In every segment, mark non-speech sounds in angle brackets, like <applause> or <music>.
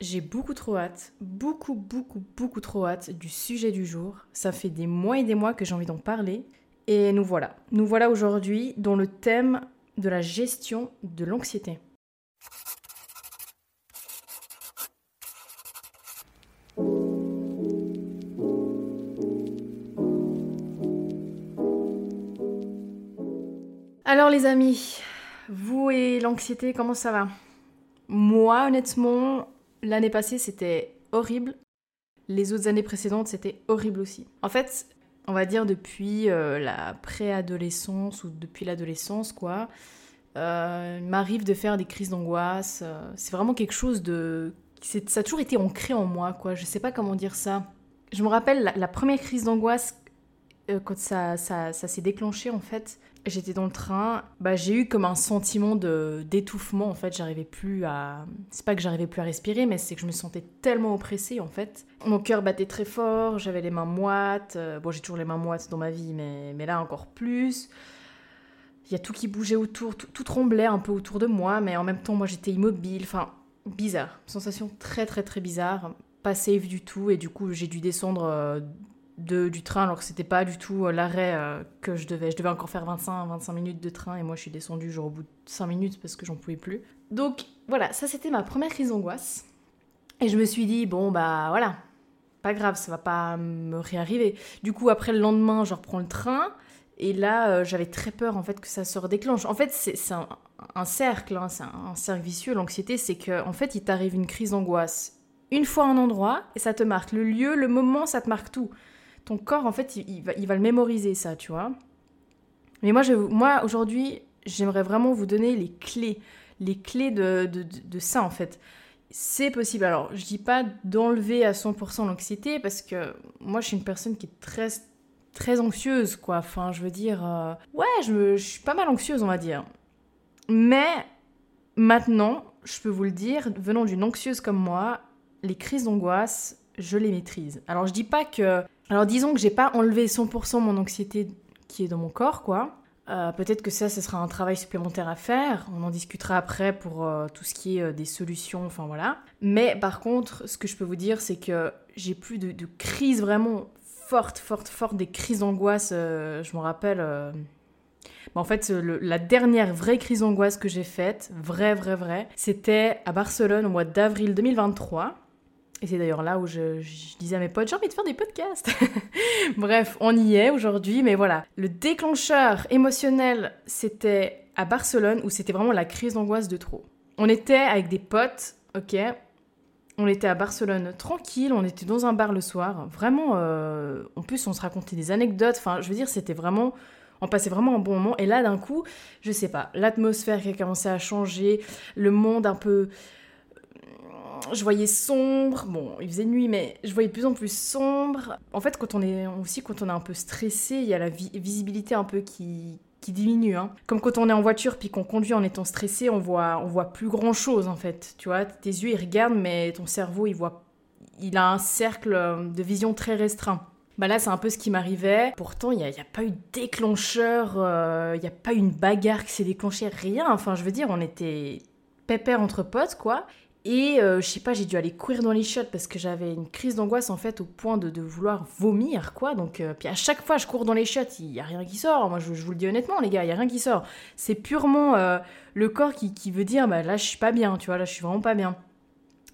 j'ai beaucoup trop hâte, beaucoup, beaucoup, beaucoup trop hâte du sujet du jour. Ça fait des mois et des mois que j'ai envie d'en parler. Et nous voilà. Nous voilà aujourd'hui dans le thème de la gestion de l'anxiété. Alors les amis, vous et l'anxiété, comment ça va? Moi, honnêtement, L'année passée, c'était horrible. Les autres années précédentes, c'était horrible aussi. En fait, on va dire depuis euh, la préadolescence ou depuis l'adolescence, quoi, euh, il m'arrive de faire des crises d'angoisse. Euh, c'est vraiment quelque chose de... Ça a toujours été ancré en moi, quoi. Je sais pas comment dire ça. Je me rappelle la, première crise d'angoisse quand ça, ça, s'est déclenché, en fait j'étais dans le train, bah, j'ai eu comme un sentiment de d'étouffement en fait, j'arrivais plus à c'est pas que j'arrivais plus à respirer mais c'est que je me sentais tellement oppressée en fait. Mon cœur battait très fort, j'avais les mains moites. Euh, bon, j'ai toujours les mains moites dans ma vie mais là encore plus. Il y a tout qui bougeait autour, tout, tout, tremblait un peu autour de moi mais en même temps moi j'étais immobile, enfin bizarre, sensation très très très bizarre, pas safe du tout et du coup j'ai dû descendre euh, du train alors que c'était pas du tout euh, l'arrêt euh, que je devais. Je devais encore faire 25, 25 minutes de train et moi je suis descendue genre au bout de 5 minutes parce que j'en pouvais plus. Donc voilà, ça c'était ma première crise d'angoisse. Et je me suis dit, bon bah voilà, pas grave, ça va pas me réarriver. Du coup, après le lendemain, je reprends le train. Et là, euh, j'avais très peur en fait que ça se redéclenche. En fait, c'est un, cercle, hein, c'est un, cercle vicieux. L'anxiété, c'est que en fait, il t'arrive une crise d'angoisse une fois un endroit et ça te marque. Le lieu, le moment, ça te marque tout ton corps, en fait, il, va, il va le mémoriser, ça, tu vois. Mais moi, je, moi aujourd'hui, j'aimerais vraiment vous donner les clés, les clés de, de, ça, en fait. C'est possible. Alors, je dis pas d'enlever à 100% l'anxiété, parce que moi, je suis une personne qui est très, très anxieuse, quoi. Enfin, je veux dire... Euh, ouais, je, je suis pas mal anxieuse, on va dire. Mais, maintenant, je peux vous le dire, venant d'une anxieuse comme moi, les crises d'angoisse, je les maîtrise. Alors, je dis pas que alors disons que j'ai pas enlevé 100% mon anxiété qui est dans mon corps, quoi. Euh, peut-être que ça, ce sera un travail supplémentaire à faire. On en discutera après pour euh, tout ce qui est euh, des solutions, enfin voilà. Mais par contre, ce que je peux vous dire, c'est que j'ai plus de, crises vraiment fortes, fortes, fortes, des crises d'angoisse. je me rappelle. en fait, la dernière vraie crise d'angoisse que j'ai faite, vraie, vraie, vraie, c'était à Barcelone au mois d'avril 2023. Et c'est d'ailleurs là où je, disais à mes potes, j'ai envie de faire des podcasts. <laughs> Bref, on y est aujourd'hui, mais voilà. Le déclencheur émotionnel, c'était à Barcelone, où c'était vraiment la crise d'angoisse de trop. On était avec des potes, ok on était à Barcelone tranquille, on était dans un bar le soir, vraiment, euh, en plus on se racontait des anecdotes, enfin je veux dire c'était vraiment, on passait vraiment un bon moment, et là d'un coup, je sais pas, l'atmosphère qui a commencé à changer, le monde un peu je voyais sombre. Bon, il faisait nuit, mais je voyais de plus en plus sombre. En fait, quand on est aussi quand on est un peu stressé, il y a la visibilité un peu qui qui diminue. Hein. Comme quand on est en voiture puis qu'on conduit en étant stressé, on voit on voit plus grand chose en fait. Tu vois, tes yeux ils regardent, mais ton cerveau il voit, il a un cercle de vision très restreint. Bah là, c'est un peu ce qui m'arrivait. Pourtant, il n'y a, a, pas eu de déclencheur, euh, il n'y a pas eu une bagarre qui s'est déclenchée, rien. Enfin, je veux dire, on était pépère entre potes, quoi. Et euh, je sais pas, j'ai dû aller courir dans les chiottes parce que j'avais une crise d'angoisse en fait au point de, vouloir vomir quoi. Donc euh, puis à chaque fois je cours dans les chiottes, il y a rien qui sort. Moi je, vous le dis honnêtement les gars, il y a rien qui sort. C'est purement euh, le corps qui, qui, veut dire bah là je suis pas bien, tu vois, là je suis vraiment pas bien.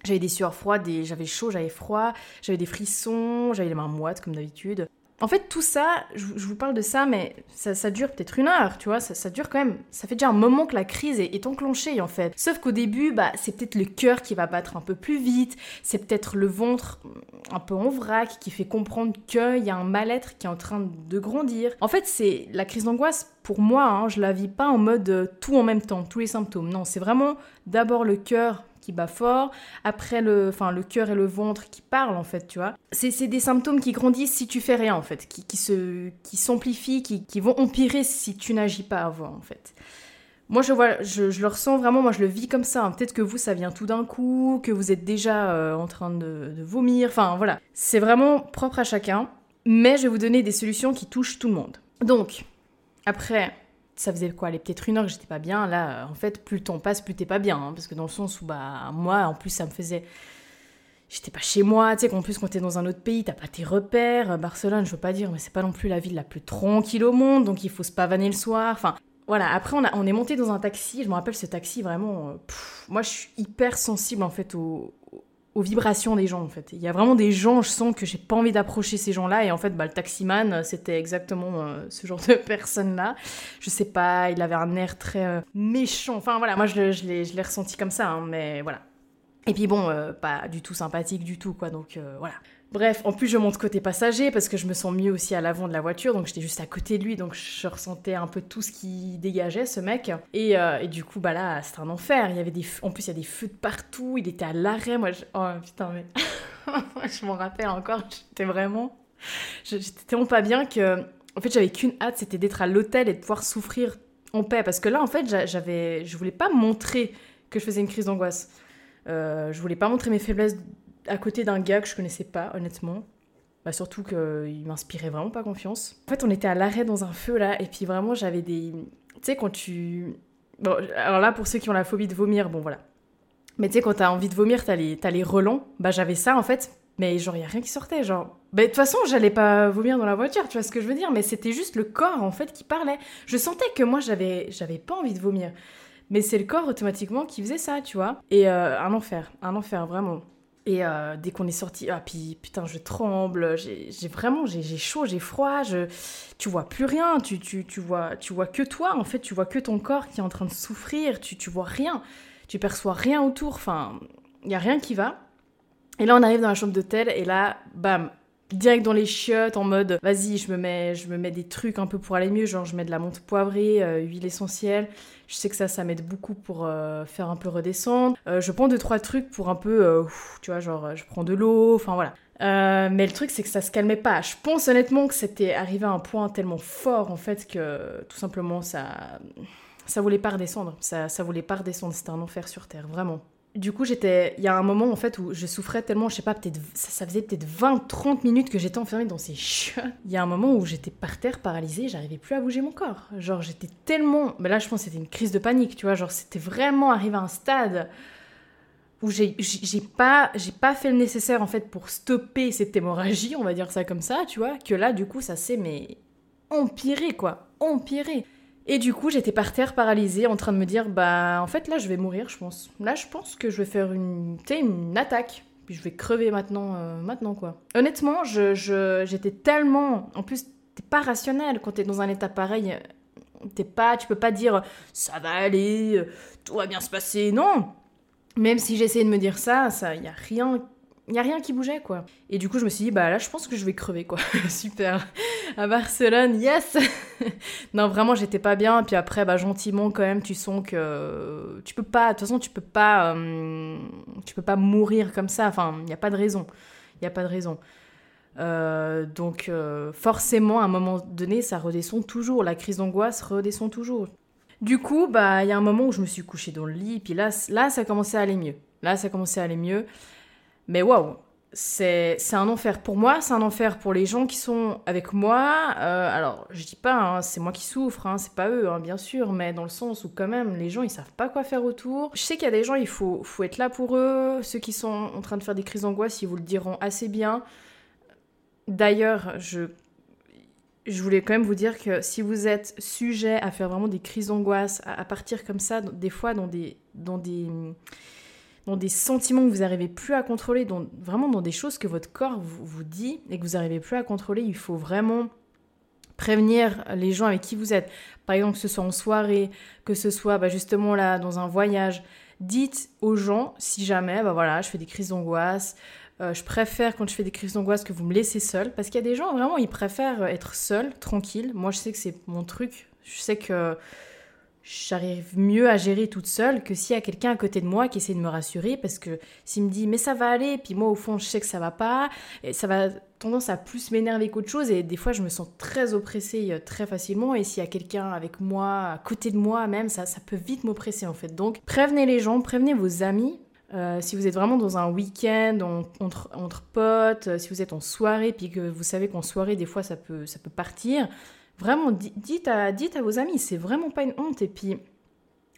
J'avais des sueurs froides, j'avais chaud, j'avais froid, j'avais des frissons, j'avais les mains moites comme d'habitude. En fait, tout ça, je, vous parle de ça, mais ça, dure peut-être une heure, tu vois, ça, dure quand même, ça fait déjà un moment que la crise est, enclenchée, en fait. Sauf qu'au début, bah, c'est peut-être le cœur qui va battre un peu plus vite, c'est peut-être le ventre un peu en vrac qui fait comprendre qu'il y a un mal-être qui est en train de grandir. En fait, c'est la crise d'angoisse, pour moi, hein, je la vis pas en mode euh, tout en même temps, tous les symptômes. Non, c'est vraiment d'abord le cœur qui bat fort, après le, enfin, le cœur et le ventre qui parlent en fait, tu vois. C'est des symptômes qui grandissent si tu fais rien en fait, qui, qui se, qui s'amplifient, qui, qui vont empirer si tu n'agis pas avant en fait. Moi, je, vois, je, je, le ressens vraiment, moi, je le vis comme ça. Hein. Peut-être que vous, ça vient tout d'un coup, que vous êtes déjà euh, en train de, de, vomir. Enfin, voilà. C'est vraiment propre à chacun. Mais je vais vous donner des solutions qui touchent tout le monde. Donc, après, ça faisait quoi Allez, peut-être une heure que j'étais pas bien. Là, en fait, plus le temps passe, plus t'es pas bien. Hein, parce que dans le sens où, bah, moi, en plus, ça me faisait. j'étais pas chez moi, tu sais, qu'en plus quand t'es dans un autre pays, t'as pas tes repères. Barcelone, je veux pas dire, mais c'est pas non plus la ville la plus tranquille au monde, donc il faut se pavaner le soir. Enfin, voilà, après on, a, on est monté dans un taxi, je me rappelle ce taxi vraiment, euh, moi je suis hyper sensible en fait aux, aux vibrations des gens en fait. Il y a vraiment des gens, je sens que j'ai pas envie d'approcher ces gens-là et en fait bah, le taximan c'était exactement euh, ce genre de <laughs> personne-là. Je sais pas, il avait un air très euh, méchant, enfin voilà, moi je, je l'ai ressenti comme ça, hein, mais voilà. Et puis bon, pas du tout sympathique du tout quoi, donc voilà. Bref, en plus je monte côté passager parce que je me sens mieux aussi à l'avant de la voiture, donc j'étais juste à côté de lui, donc je ressentais un peu tout ce qui dégageait ce mec. Et, euh, du coup, bah là, c'était un enfer. Il y avait des, en plus il y a des feux de partout. Il était à l'arrêt. Moi, je... oh putain mais, <laughs> je m'en rappelle encore. J'étais vraiment, j'étais tellement pas bien que, en fait, j'avais qu'une hâte, c'était d'être à l'hôtel et de pouvoir souffrir en paix. Parce que là, en fait, j'avais, je voulais pas montrer que je faisais une crise d'angoisse. Euh, je voulais pas montrer mes faiblesses à côté d'un gars que je connaissais pas, honnêtement. Bah, surtout qu'il m'inspirait vraiment pas confiance. En fait, on était à l'arrêt dans un feu là, et puis vraiment, j'avais des. Tu sais, quand tu. Bon, alors là, pour ceux qui ont la phobie de vomir, bon voilà. Mais tu sais, quand t'as envie de vomir, t'as les, les relents. Bah, j'avais ça en fait, mais genre, y a rien qui sortait. Genre, bah, de toute façon, j'allais pas vomir dans la voiture, tu vois ce que je veux dire, mais c'était juste le corps en fait qui parlait. Je sentais que moi, j'avais pas envie de vomir. Mais c'est le corps automatiquement qui faisait ça, tu vois. Et euh, un enfer, un enfer, vraiment. Et euh, dès qu'on est sorti, ah puis putain, je tremble, j'ai vraiment, j'ai chaud, j'ai froid, je, tu vois plus rien, tu, tu, tu, vois, tu vois que toi, en fait, tu vois que ton corps qui est en train de souffrir, tu, tu vois rien, tu perçois rien autour, enfin, il y a rien qui va. Et là, on arrive dans la chambre d'hôtel, et là, bam, direct dans les chiottes en mode vas-y je me mets je me mets des trucs un peu pour aller mieux genre je mets de la menthe poivrée euh, huile essentielle. Je sais que ça ça m'aide beaucoup pour euh, faire un peu redescendre. Euh, je prends deux trois trucs pour un peu tu vois genre je prends de l'eau enfin voilà. Mais le truc c'est que ça se calmait pas. Je pense honnêtement que c'était arrivé à un point tellement fort en fait que tout simplement ça ça voulait pas redescendre. Ça ça voulait pas redescendre. C'était un enfer sur terre vraiment du coup, j'étais. Il y a un moment en fait où je souffrais tellement, je sais pas, peut-être. Ça, faisait peut-être 20-30 minutes que j'étais enfermée dans ces chiottes. Il y a un moment où j'étais par terre, paralysée, j'arrivais plus à bouger mon corps. Genre, j'étais tellement. Mais là, je pense que c'était une crise de panique, tu vois. Genre, c'était vraiment arrivé à un stade où j'ai pas, pas fait le nécessaire en fait pour stopper cette hémorragie, on va dire ça comme ça, tu vois. Que là, du coup, ça s'est mais empiré, quoi. Empiré. Et du coup, j'étais par terre paralysée en train de me dire bah en fait là je vais mourir, je pense. Là, je pense que je vais faire une une attaque puis je vais crever maintenant euh, maintenant quoi. Honnêtement, je j'étais tellement en plus t'es pas rationnel quand t'es dans un état pareil. T'es pas tu peux pas dire ça va aller, tout va bien se passer. Non. Même si j'essayais de me dire ça, ça y a rien il n'y a rien qui bougeait, quoi. Et du coup, je me suis dit, bah là, je pense que je vais crever, quoi. <laughs> Super. À Barcelone, yes <laughs> Non, vraiment, j'étais pas bien. Puis après, bah, gentiment, quand même, tu sens que tu peux pas, de toute façon, tu peux pas, euh, tu peux pas mourir comme ça. Enfin, il n'y a pas de raison. Il n'y a pas de raison. Euh, donc, euh, forcément, à un moment donné, ça redescend toujours. La crise d'angoisse redescend toujours. Du coup, bah, il y a un moment où je me suis couchée dans le lit. Puis là, là, ça commençait à aller mieux. Là, ça commençait à aller mieux. Mais waouh, c'est un enfer pour moi, c'est un enfer pour les gens qui sont avec moi. Euh, alors, je dis pas, hein, c'est moi qui souffre, hein, c'est pas eux, hein, bien sûr, mais dans le sens où quand même, les gens, ils savent pas quoi faire autour. Je sais qu'il y a des gens, il faut, faut être là pour eux. Ceux qui sont en train de faire des crises d'angoisse, ils vous le diront assez bien. D'ailleurs, je, je voulais quand même vous dire que si vous êtes sujet à faire vraiment des crises d'angoisse, à, partir comme ça, des fois dans des... Dans des dans des sentiments que vous n'arrivez plus à contrôler, vraiment dans des choses que votre corps vous, dit et que vous n'arrivez plus à contrôler, il faut vraiment prévenir les gens avec qui vous êtes. Par exemple, que ce soit en soirée, que ce soit bah, justement là dans un voyage. Dites aux gens, si jamais, bah voilà, je fais des crises d'angoisse, euh, je préfère quand je fais des crises d'angoisse que vous me laissez seule, parce qu'il y a des gens vraiment, ils préfèrent être seuls, tranquilles. Moi, je sais que c'est mon truc. Je sais que j'arrive mieux à gérer toute seule que s'il y a quelqu'un à côté de moi qui essaie de me rassurer parce que s'il me dit mais ça va aller puis moi au fond je sais que ça va pas et ça va tendance à plus m'énerver qu'autre chose et des fois je me sens très oppressée euh, très facilement et s'il y a quelqu'un avec moi à côté de moi même ça ça peut vite m'oppresser en fait. Donc prévenez les gens prévenez vos amis. Euh, si vous êtes vraiment dans un week-end entre, entre potes, euh, si vous êtes en soirée, puis que vous savez qu'en soirée, des fois, ça peut, ça peut partir, Vraiment, dites à, dites à vos amis, c'est vraiment pas une honte. Et puis,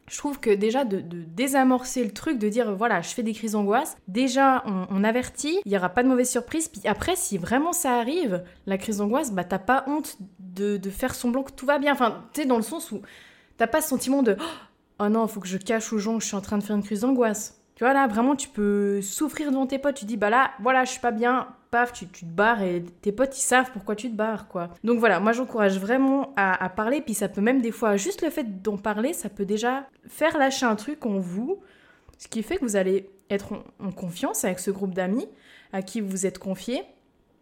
je trouve que déjà de, désamorcer le truc, de dire voilà, je fais des crises d'angoisse, déjà on, avertit, il n'y aura pas de mauvaise surprise, puis après, si vraiment ça arrive, la crise d'angoisse, bah t'as pas honte de, de, faire semblant que tout va bien. Enfin, tu sais, dans le sens où t'as pas ce sentiment de oh non, faut que je cache aux gens que je suis en train de faire une crise d'angoisse. Tu vois, là, vraiment, tu peux souffrir devant tes potes. Tu dis, bah là, voilà, je suis pas bien. Paf, tu, te barres et tes potes, ils savent pourquoi tu te barres, quoi. Donc voilà, moi, j'encourage vraiment à, parler. Puis ça peut même, des fois, juste le fait d'en parler, ça peut déjà faire lâcher un truc en vous. Ce qui fait que vous allez être en confiance avec ce groupe d'amis à qui vous êtes confié.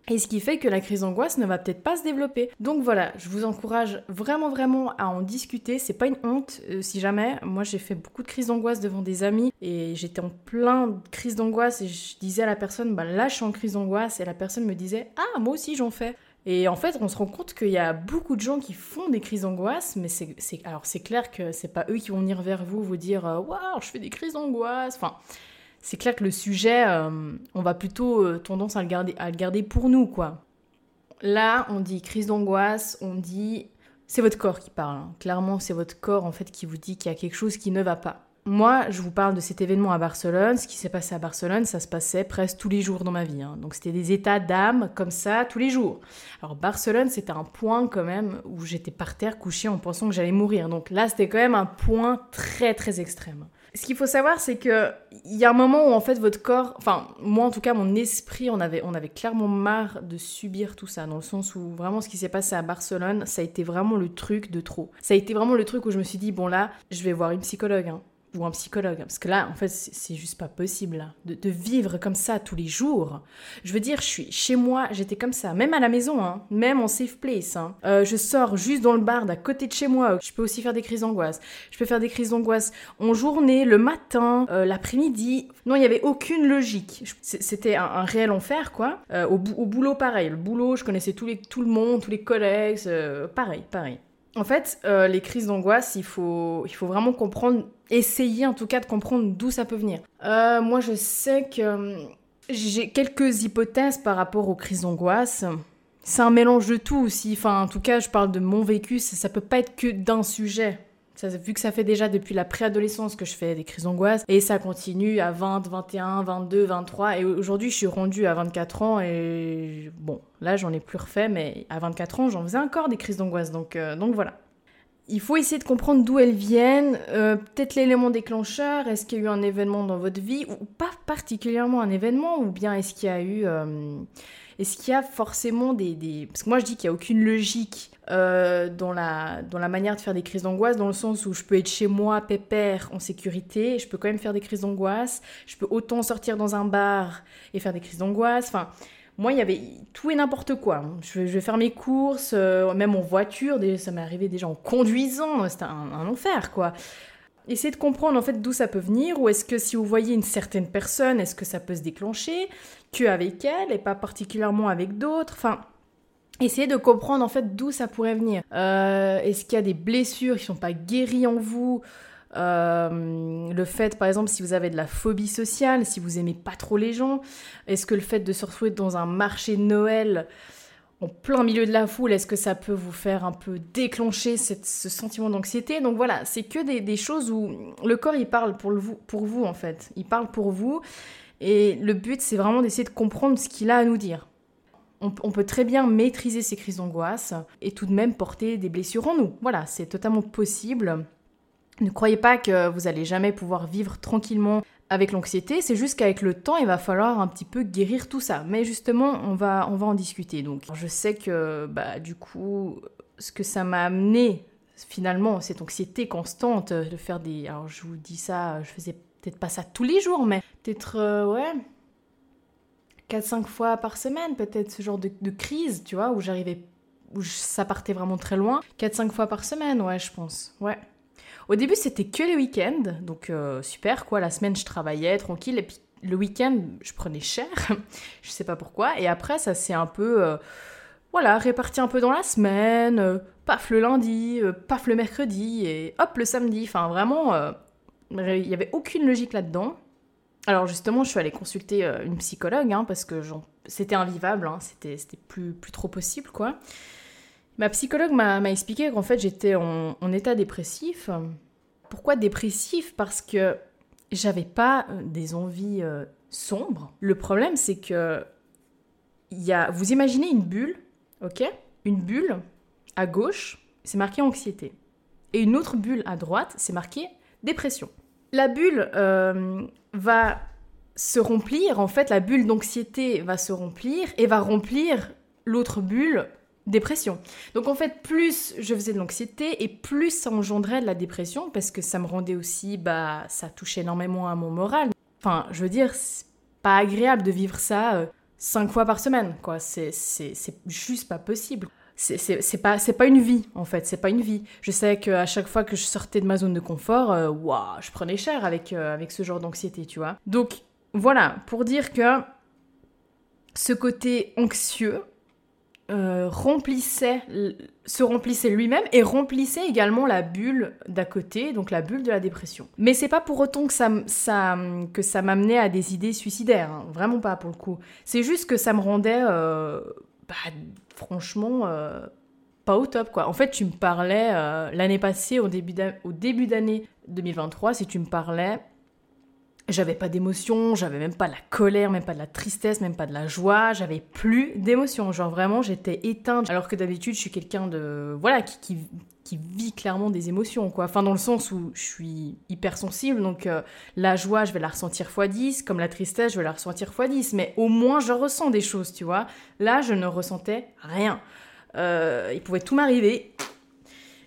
Et ce qui fait que la crise d'angoisse ne va peut-être pas se développer. Donc voilà, je vous encourage vraiment vraiment à en discuter. C'est pas une honte euh, si jamais. Moi j'ai fait beaucoup de crises d'angoisse devant des amis et j'étais en plein de crises d'angoisse et je disais à la personne bah là je suis en crise d'angoisse et la personne me disait ah moi aussi j'en fais. Et en fait, on se rend compte qu'il y a beaucoup de gens qui font des crises d'angoisse, mais c'est, alors c'est clair que c'est pas eux qui vont venir vers vous vous dire waouh, je fais des crises d'angoisse. Enfin, c'est clair que le sujet, euh, on va plutôt euh, tendance à le, garder, à le garder pour nous, quoi. Là, on dit crise d'angoisse, on dit... C'est votre corps qui parle. Hein. Clairement, c'est votre corps, en fait, qui vous dit qu'il y a quelque chose qui ne va pas. Moi, je vous parle de cet événement à Barcelone. Ce qui s'est passé à Barcelone, ça se passait presque tous les jours dans ma vie. Hein. Donc c'était des états d'âme comme ça tous les jours. Alors Barcelone, c'était un point quand même où j'étais par terre couchée en pensant que j'allais mourir. Donc là, c'était quand même un point très très extrême. Ce qu'il faut savoir, c'est que il y a un moment où en fait votre corps, enfin moi en tout cas mon esprit, on avait, on avait clairement marre de subir tout ça, dans le sens où vraiment ce qui s'est passé à Barcelone, ça a été vraiment le truc de trop. Ça a été vraiment le truc où je me suis dit bon là, je vais voir une psychologue. Hein ou un psychologue. Parce que là, en fait, c'est juste pas possible de, vivre comme ça tous les jours. Je veux dire, je suis chez moi, j'étais comme ça, même à la maison, hein, même en safe place. Hein. Euh, je sors juste dans le bar d'à côté de chez moi. Je peux aussi faire des crises d'angoisse. Je peux faire des crises d'angoisse en journée, le matin, euh, l'après-midi. Non, il n'y avait aucune logique. C'était un, réel enfer, quoi. Euh, au, boulot, pareil. Le boulot, je connaissais tout le monde, tous les collègues. pareil, pareil. En fait, euh, les crises d'angoisse, il faut, il faut vraiment comprendre, essayer en tout cas de comprendre d'où ça peut venir. Euh, moi, je sais que euh, j'ai quelques hypothèses par rapport aux crises d'angoisse. C'est un mélange de tout aussi. Enfin, en tout cas, je parle de mon vécu. Ça, ça peut pas être que d'un sujet vu que ça fait déjà depuis la préadolescence que je fais des crises d'angoisse, et ça continue à 20, 21, 22, 23, et aujourd'hui je suis rendue à 24 ans, et bon, là j'en ai plus refait, mais à 24 ans j'en faisais encore des crises d'angoisse, donc, euh, donc voilà. Il faut essayer de comprendre d'où elles viennent, euh, peut-être l'élément déclencheur, est-ce qu'il y a eu un événement dans votre vie, ou pas particulièrement un événement, ou bien est-ce qu'il y a eu... Euh, est-ce qu'il y a forcément des, des... Parce que moi je dis qu'il n'y a aucune logique euh, dans, la, dans la manière de faire des crises d'angoisse, dans le sens où je peux être chez moi, pépère, en sécurité, je peux quand même faire des crises d'angoisse, je peux autant sortir dans un bar et faire des crises d'angoisse, enfin... Moi, il y avait tout et n'importe quoi. Je, vais faire mes courses, euh, même en voiture, ça m'est arrivé déjà en conduisant, c'était un, enfer, quoi. Essayez de comprendre en fait d'où ça peut venir, ou est-ce que si vous voyez une certaine personne, est-ce que ça peut se déclencher que avec elle et pas particulièrement avec d'autres. Enfin, Essayez de comprendre en fait d'où ça pourrait venir. Euh, est-ce qu'il y a des blessures qui sont pas guéries en vous? Euh, le fait, par exemple, si vous avez de la phobie sociale, si vous aimez pas trop les gens, est-ce que le fait de se retrouver dans un marché de Noël en plein milieu de la foule, est-ce que ça peut vous faire un peu déclencher ce sentiment d'anxiété? Donc voilà, c'est que des, choses où le corps il parle pour, pour vous en fait, il parle pour vous, et le but c'est vraiment d'essayer de comprendre ce qu'il a à nous dire on, peut très bien maîtriser ces crises d'angoisse et tout de même porter des blessures en nous. Voilà, c'est totalement possible. Ne croyez pas que vous allez jamais pouvoir vivre tranquillement avec l'anxiété, c'est juste qu'avec le temps, il va falloir un petit peu guérir tout ça. Mais justement, on va, on va en discuter. Donc, je sais que, bah, du coup, ce que ça m'a amené, finalement, cette anxiété constante de faire des... Alors, je vous dis ça, je faisais peut-être pas ça tous les jours, mais peut-être, euh, ouais, 4-5 fois par semaine, peut-être ce genre de, crise, tu vois, où j'arrivais, où ça partait vraiment très loin. 4-5 fois par semaine, ouais, je pense, ouais. Au début, c'était que les week-ends, donc euh, super, quoi. La semaine, je travaillais tranquille, et puis le week-end, je prenais cher, <laughs> je sais pas pourquoi. Et après, ça s'est un peu, euh, voilà, réparti un peu dans la semaine, euh, paf le lundi, paf le mercredi, et hop le samedi. Enfin, vraiment, il n'y avait aucune logique là-dedans. Alors justement, je suis allée consulter euh, une psychologue hein, parce que c'était invivable, hein, c'était plus, trop possible quoi. Ma psychologue m'a expliqué qu'en fait j'étais en, état dépressif Pourquoi dépressif? Parce que j'avais pas euh, des envies euh, sombres. Le problème, c'est que y a, vous imaginez une bulle, ok? Une bulle à gauche, c'est marqué anxiété. Et une autre bulle à droite, c'est marqué dépression. La bulle euh, va se remplir, en fait, la bulle d'anxiété va se remplir et va remplir l'autre bulle dépression. Donc en fait, plus je faisais de l'anxiété et plus ça engendrait de la dépression parce que ça me rendait aussi, bah, ça touchait énormément à mon moral. Enfin, je veux dire, c'est pas agréable de vivre ça euh, cinq fois par semaine, quoi. C'est juste pas possible. C'est pas, une vie, en fait, c'est pas une vie. Je sais qu'à chaque fois que je sortais de ma zone de confort, euh, je prenais cher avec, euh, avec ce genre d'anxiété, tu vois. Donc voilà, pour dire que ce côté anxieux, euh, remplissait, se remplissait lui-même et remplissait également la bulle d'à côté, donc la bulle de la dépression. Mais c'est pas pour autant que ça, ça que ça m'amenait à des idées suicidaires, hein. vraiment pas pour le coup. C'est juste que ça me rendait, euh, bah, franchement, euh, pas au top quoi. En fait, tu me parlais l'année passée, au début d'année 2023, si tu me parlais j'avais pas d'émotion, j'avais même pas de la colère, même pas de la tristesse, même pas de la joie, j'avais plus d'émotion. Genre vraiment, j'étais éteinte. Alors que d'habitude, je suis quelqu'un de. Voilà, qui, qui, vit clairement des émotions, quoi. Enfin, dans le sens où je suis hypersensible, donc euh, la joie, je vais la ressentir x 10, comme la tristesse, je vais la ressentir x 10. Mais au moins, je ressens des choses, tu vois. Là, je ne ressentais rien. Euh, il pouvait tout m'arriver.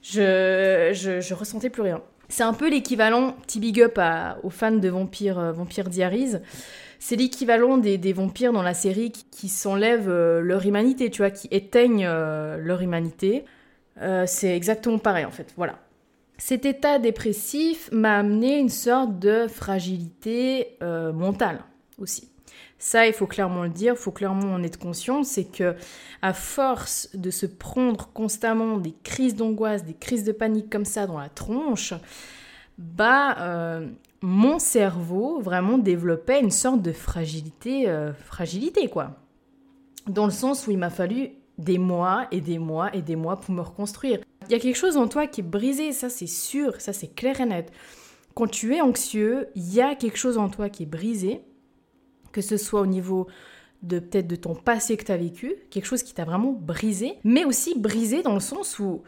Je, je, je ressentais plus rien. C'est un peu l'équivalent, petit big up aux fans de Vampire, euh, Diaries. C'est l'équivalent des, vampires dans la série qui, s'enlèvent euh, leur humanité, tu vois, qui éteignent euh, leur humanité. c'est exactement pareil en fait, voilà. Cet état dépressif m'a amené une sorte de fragilité mentale aussi. Ça, il faut clairement le dire, il faut clairement en être conscient, c'est que à force de se prendre constamment des crises d'angoisse, des crises de panique comme ça dans la tronche, bah euh, mon cerveau vraiment développait une sorte de fragilité, euh, fragilité quoi. Dans le sens où il m'a fallu des mois et des mois et des mois pour me reconstruire. Il y a quelque chose en toi qui est brisé, ça c'est sûr, ça c'est clair et net. Quand tu es anxieux, il y a quelque chose en toi qui est brisé que ce soit au niveau de peut-être de ton passé que tu as vécu, quelque chose qui t'a vraiment brisé, mais aussi brisé dans le sens où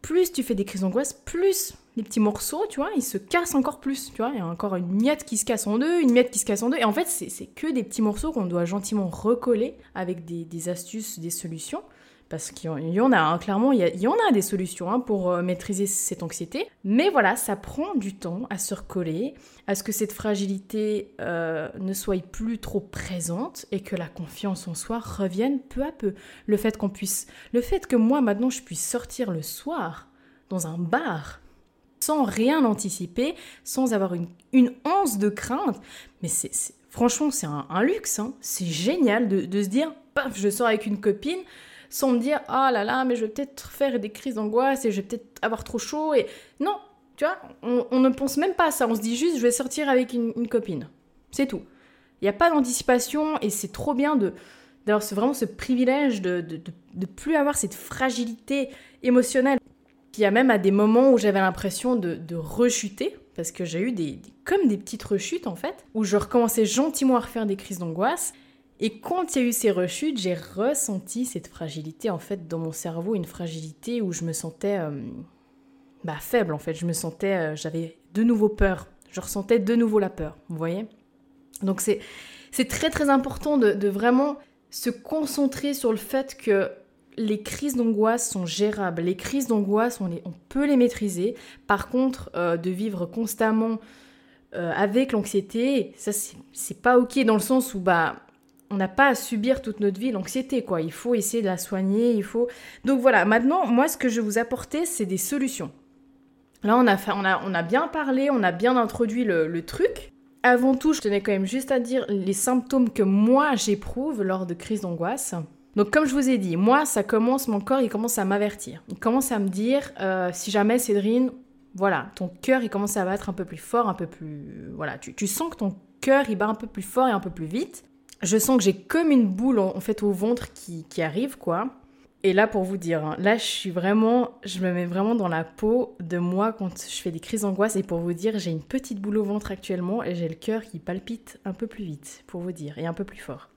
plus tu fais des crises d'angoisse, plus les petits morceaux, tu vois, ils se cassent encore plus, tu vois, il y a encore une miette qui se casse en deux, une miette qui se casse en deux, et en fait c'est que des petits morceaux qu'on doit gentiment recoller avec des astuces, des solutions. Parce qu'il y en a, hein, clairement, il y, en a des solutions hein, pour euh, maîtriser cette anxiété. Mais voilà, ça prend du temps à se recoller, à ce que cette fragilité euh, ne soit plus trop présente et que la confiance en soi revienne peu à peu. Le fait qu'on puisse, le fait que moi maintenant je puisse sortir le soir dans un bar sans rien anticiper, sans avoir une, une once de crainte, mais c'est franchement c'est un, luxe, hein. c'est génial de, de se dire, paf, je sors avec une copine sans me dire oh là là, mais je vais peut-être faire des crises d'angoisse et je vais peut-être avoir trop chaud. Et non, tu vois, on, ne pense même pas à ça. On se dit juste je vais sortir avec une, copine. C'est tout. Il n'y a pas d'anticipation et c'est trop bien de d'avoir vraiment ce privilège de, de, de, plus avoir cette fragilité émotionnelle. Il y a même à des moments où j'avais l'impression de, de rechuter, parce que j'ai eu des, comme des petites rechutes en fait, où je recommençais gentiment à refaire des crises d'angoisse. Et quand il y a eu ces rechutes, j'ai ressenti cette fragilité en fait dans mon cerveau, une fragilité où je me sentais euh, bah, faible en fait. Je me sentais, euh, j'avais de nouveau peur. Je ressentais de nouveau la peur, vous voyez? Donc c'est, c'est très très important de, vraiment se concentrer sur le fait que les crises d'angoisse sont gérables. Les crises d'angoisse, on, on peut les maîtriser. Par contre, euh, de vivre constamment avec l'anxiété, ça c'est, c'est pas ok dans le sens où bah on n'a pas à subir toute notre vie l'anxiété, quoi. Il faut essayer de la soigner, il faut... Donc voilà, maintenant, moi, ce que je vais vous apporter, c'est des solutions. Là, on a, on, a, on a bien parlé, on a bien introduit le, truc. Avant tout, je tenais quand même juste à dire les symptômes que moi, j'éprouve lors de crises d'angoisse. Donc comme je vous ai dit, moi, ça commence, mon corps, il commence à m'avertir. Il commence à me dire, euh, si jamais, Cédrine, voilà, ton cœur, il commence à battre un peu plus fort, un peu plus... Voilà, tu, tu sens que ton cœur, il bat un peu plus fort et un peu plus vite je sens que j'ai comme une boule en, fait au ventre qui, arrive, quoi. Et là, pour vous dire, hein, là, je suis vraiment, je me mets vraiment dans la peau de moi quand je fais des crises d'angoisse. Et pour vous dire, j'ai une petite boule au ventre actuellement et j'ai le cœur qui palpite un peu plus vite, pour vous dire, et un peu plus fort.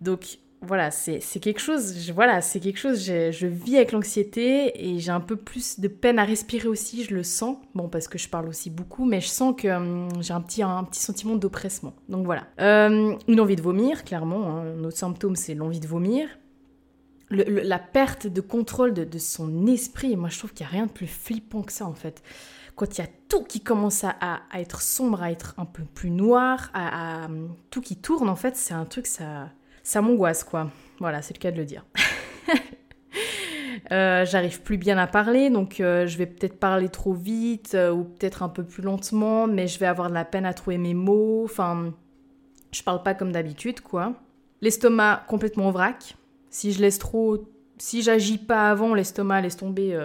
Donc, voilà, c'est quelque chose, je, voilà, c'est quelque chose, je, vis avec l'anxiété et j'ai un peu plus de peine à respirer aussi, je le sens. Bon, parce que je parle aussi beaucoup, mais je sens que hum, j'ai un petit, un petit sentiment d'oppressement. Donc voilà. Euh, une envie de vomir, clairement. Hein. Notre symptôme, c'est l'envie de vomir. la perte de contrôle de, son esprit, moi je trouve qu'il n'y a rien de plus flippant que ça en fait. Quand il y a tout qui commence à, être sombre, à être un peu plus noir, à hum, tout qui tourne, en fait, c'est un truc, ça ça m'angoisse, quoi. Voilà, c'est le cas de le dire. <laughs> Euh, j'arrive plus bien à parler, donc euh, je vais peut-être parler trop vite euh, ou peut-être un peu plus lentement, mais je vais avoir de la peine à trouver mes mots. Enfin, je parle pas comme d'habitude, quoi. L'estomac complètement vrac. Si je laisse trop, si j'agis pas avant, l'estomac laisse tomber.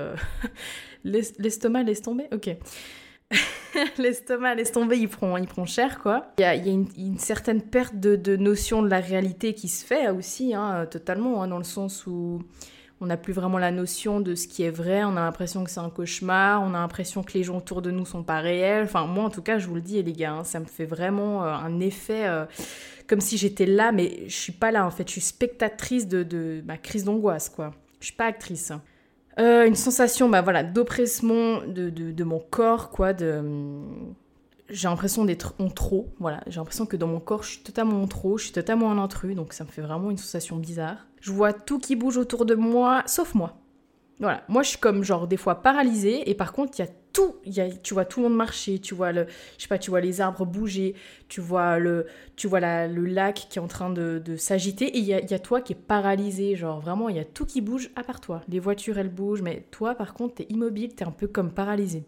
<laughs> l'estomac laisse tomber, ok. <laughs> l'estomac laisse tomber, il prend, il prend cher, quoi. Il y a, une, certaine perte de, notion de la réalité qui se fait aussi, hein, totalement, hein, dans le sens où on n'a plus vraiment la notion de ce qui est vrai, on a l'impression que c'est un cauchemar, on a l'impression que les gens autour de nous sont pas réels. Enfin, moi, en tout cas, je vous le dis, les gars, hein, ça me fait vraiment euh, un effet euh, comme si j'étais là, mais je suis pas là, en fait. Je suis spectatrice de, de ma crise d'angoisse, quoi. Je suis pas actrice. Euh, une sensation bah, voilà, d'oppressement de, de, mon corps, quoi. De... J'ai l'impression d'être en trop, voilà. J'ai l'impression que dans mon corps, je suis totalement en trop, je suis totalement en intrus, donc ça me fait vraiment une sensation bizarre. Je vois tout qui bouge autour de moi, sauf moi. Voilà, moi je suis comme genre des fois paralysée, et par contre, il y a tu vois tout le monde marcher, tu vois le, je sais tu vois les arbres bouger, tu vois le, tu vois le lac qui est en train de, s'agiter et il y a, toi qui est paralysé, genre vraiment il y a tout qui bouge à part toi. Les voitures elles bougent, mais toi par contre t'es immobile, t'es un peu comme paralysé.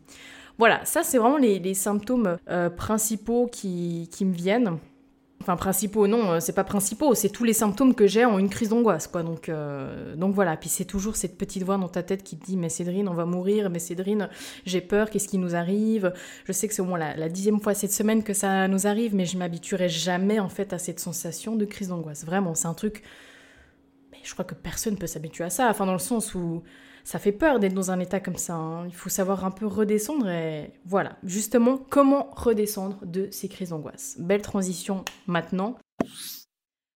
Voilà, ça c'est vraiment les, symptômes euh, principaux qui me viennent. Enfin, principaux, non, euh, c'est pas principaux, c'est tous les symptômes que j'ai en une crise d'angoisse, quoi. Donc, euh, donc voilà. Puis c'est toujours cette petite voix dans ta tête qui te dit Mais Cédrine, on va mourir, mais Cédrine, j'ai peur, qu'est-ce qui nous arrive? Je sais que c'est au moins la, dixième fois cette semaine que ça nous arrive, mais je m'habituerai jamais, en fait, à cette sensation de crise d'angoisse. Vraiment, c'est un truc. Mais je crois que personne peut s'habituer à ça. Enfin, dans le sens où ça fait peur d'être dans un état comme ça. Hein. Il faut savoir un peu redescendre et voilà, justement, comment redescendre de ces crises d'angoisse? Belle transition maintenant.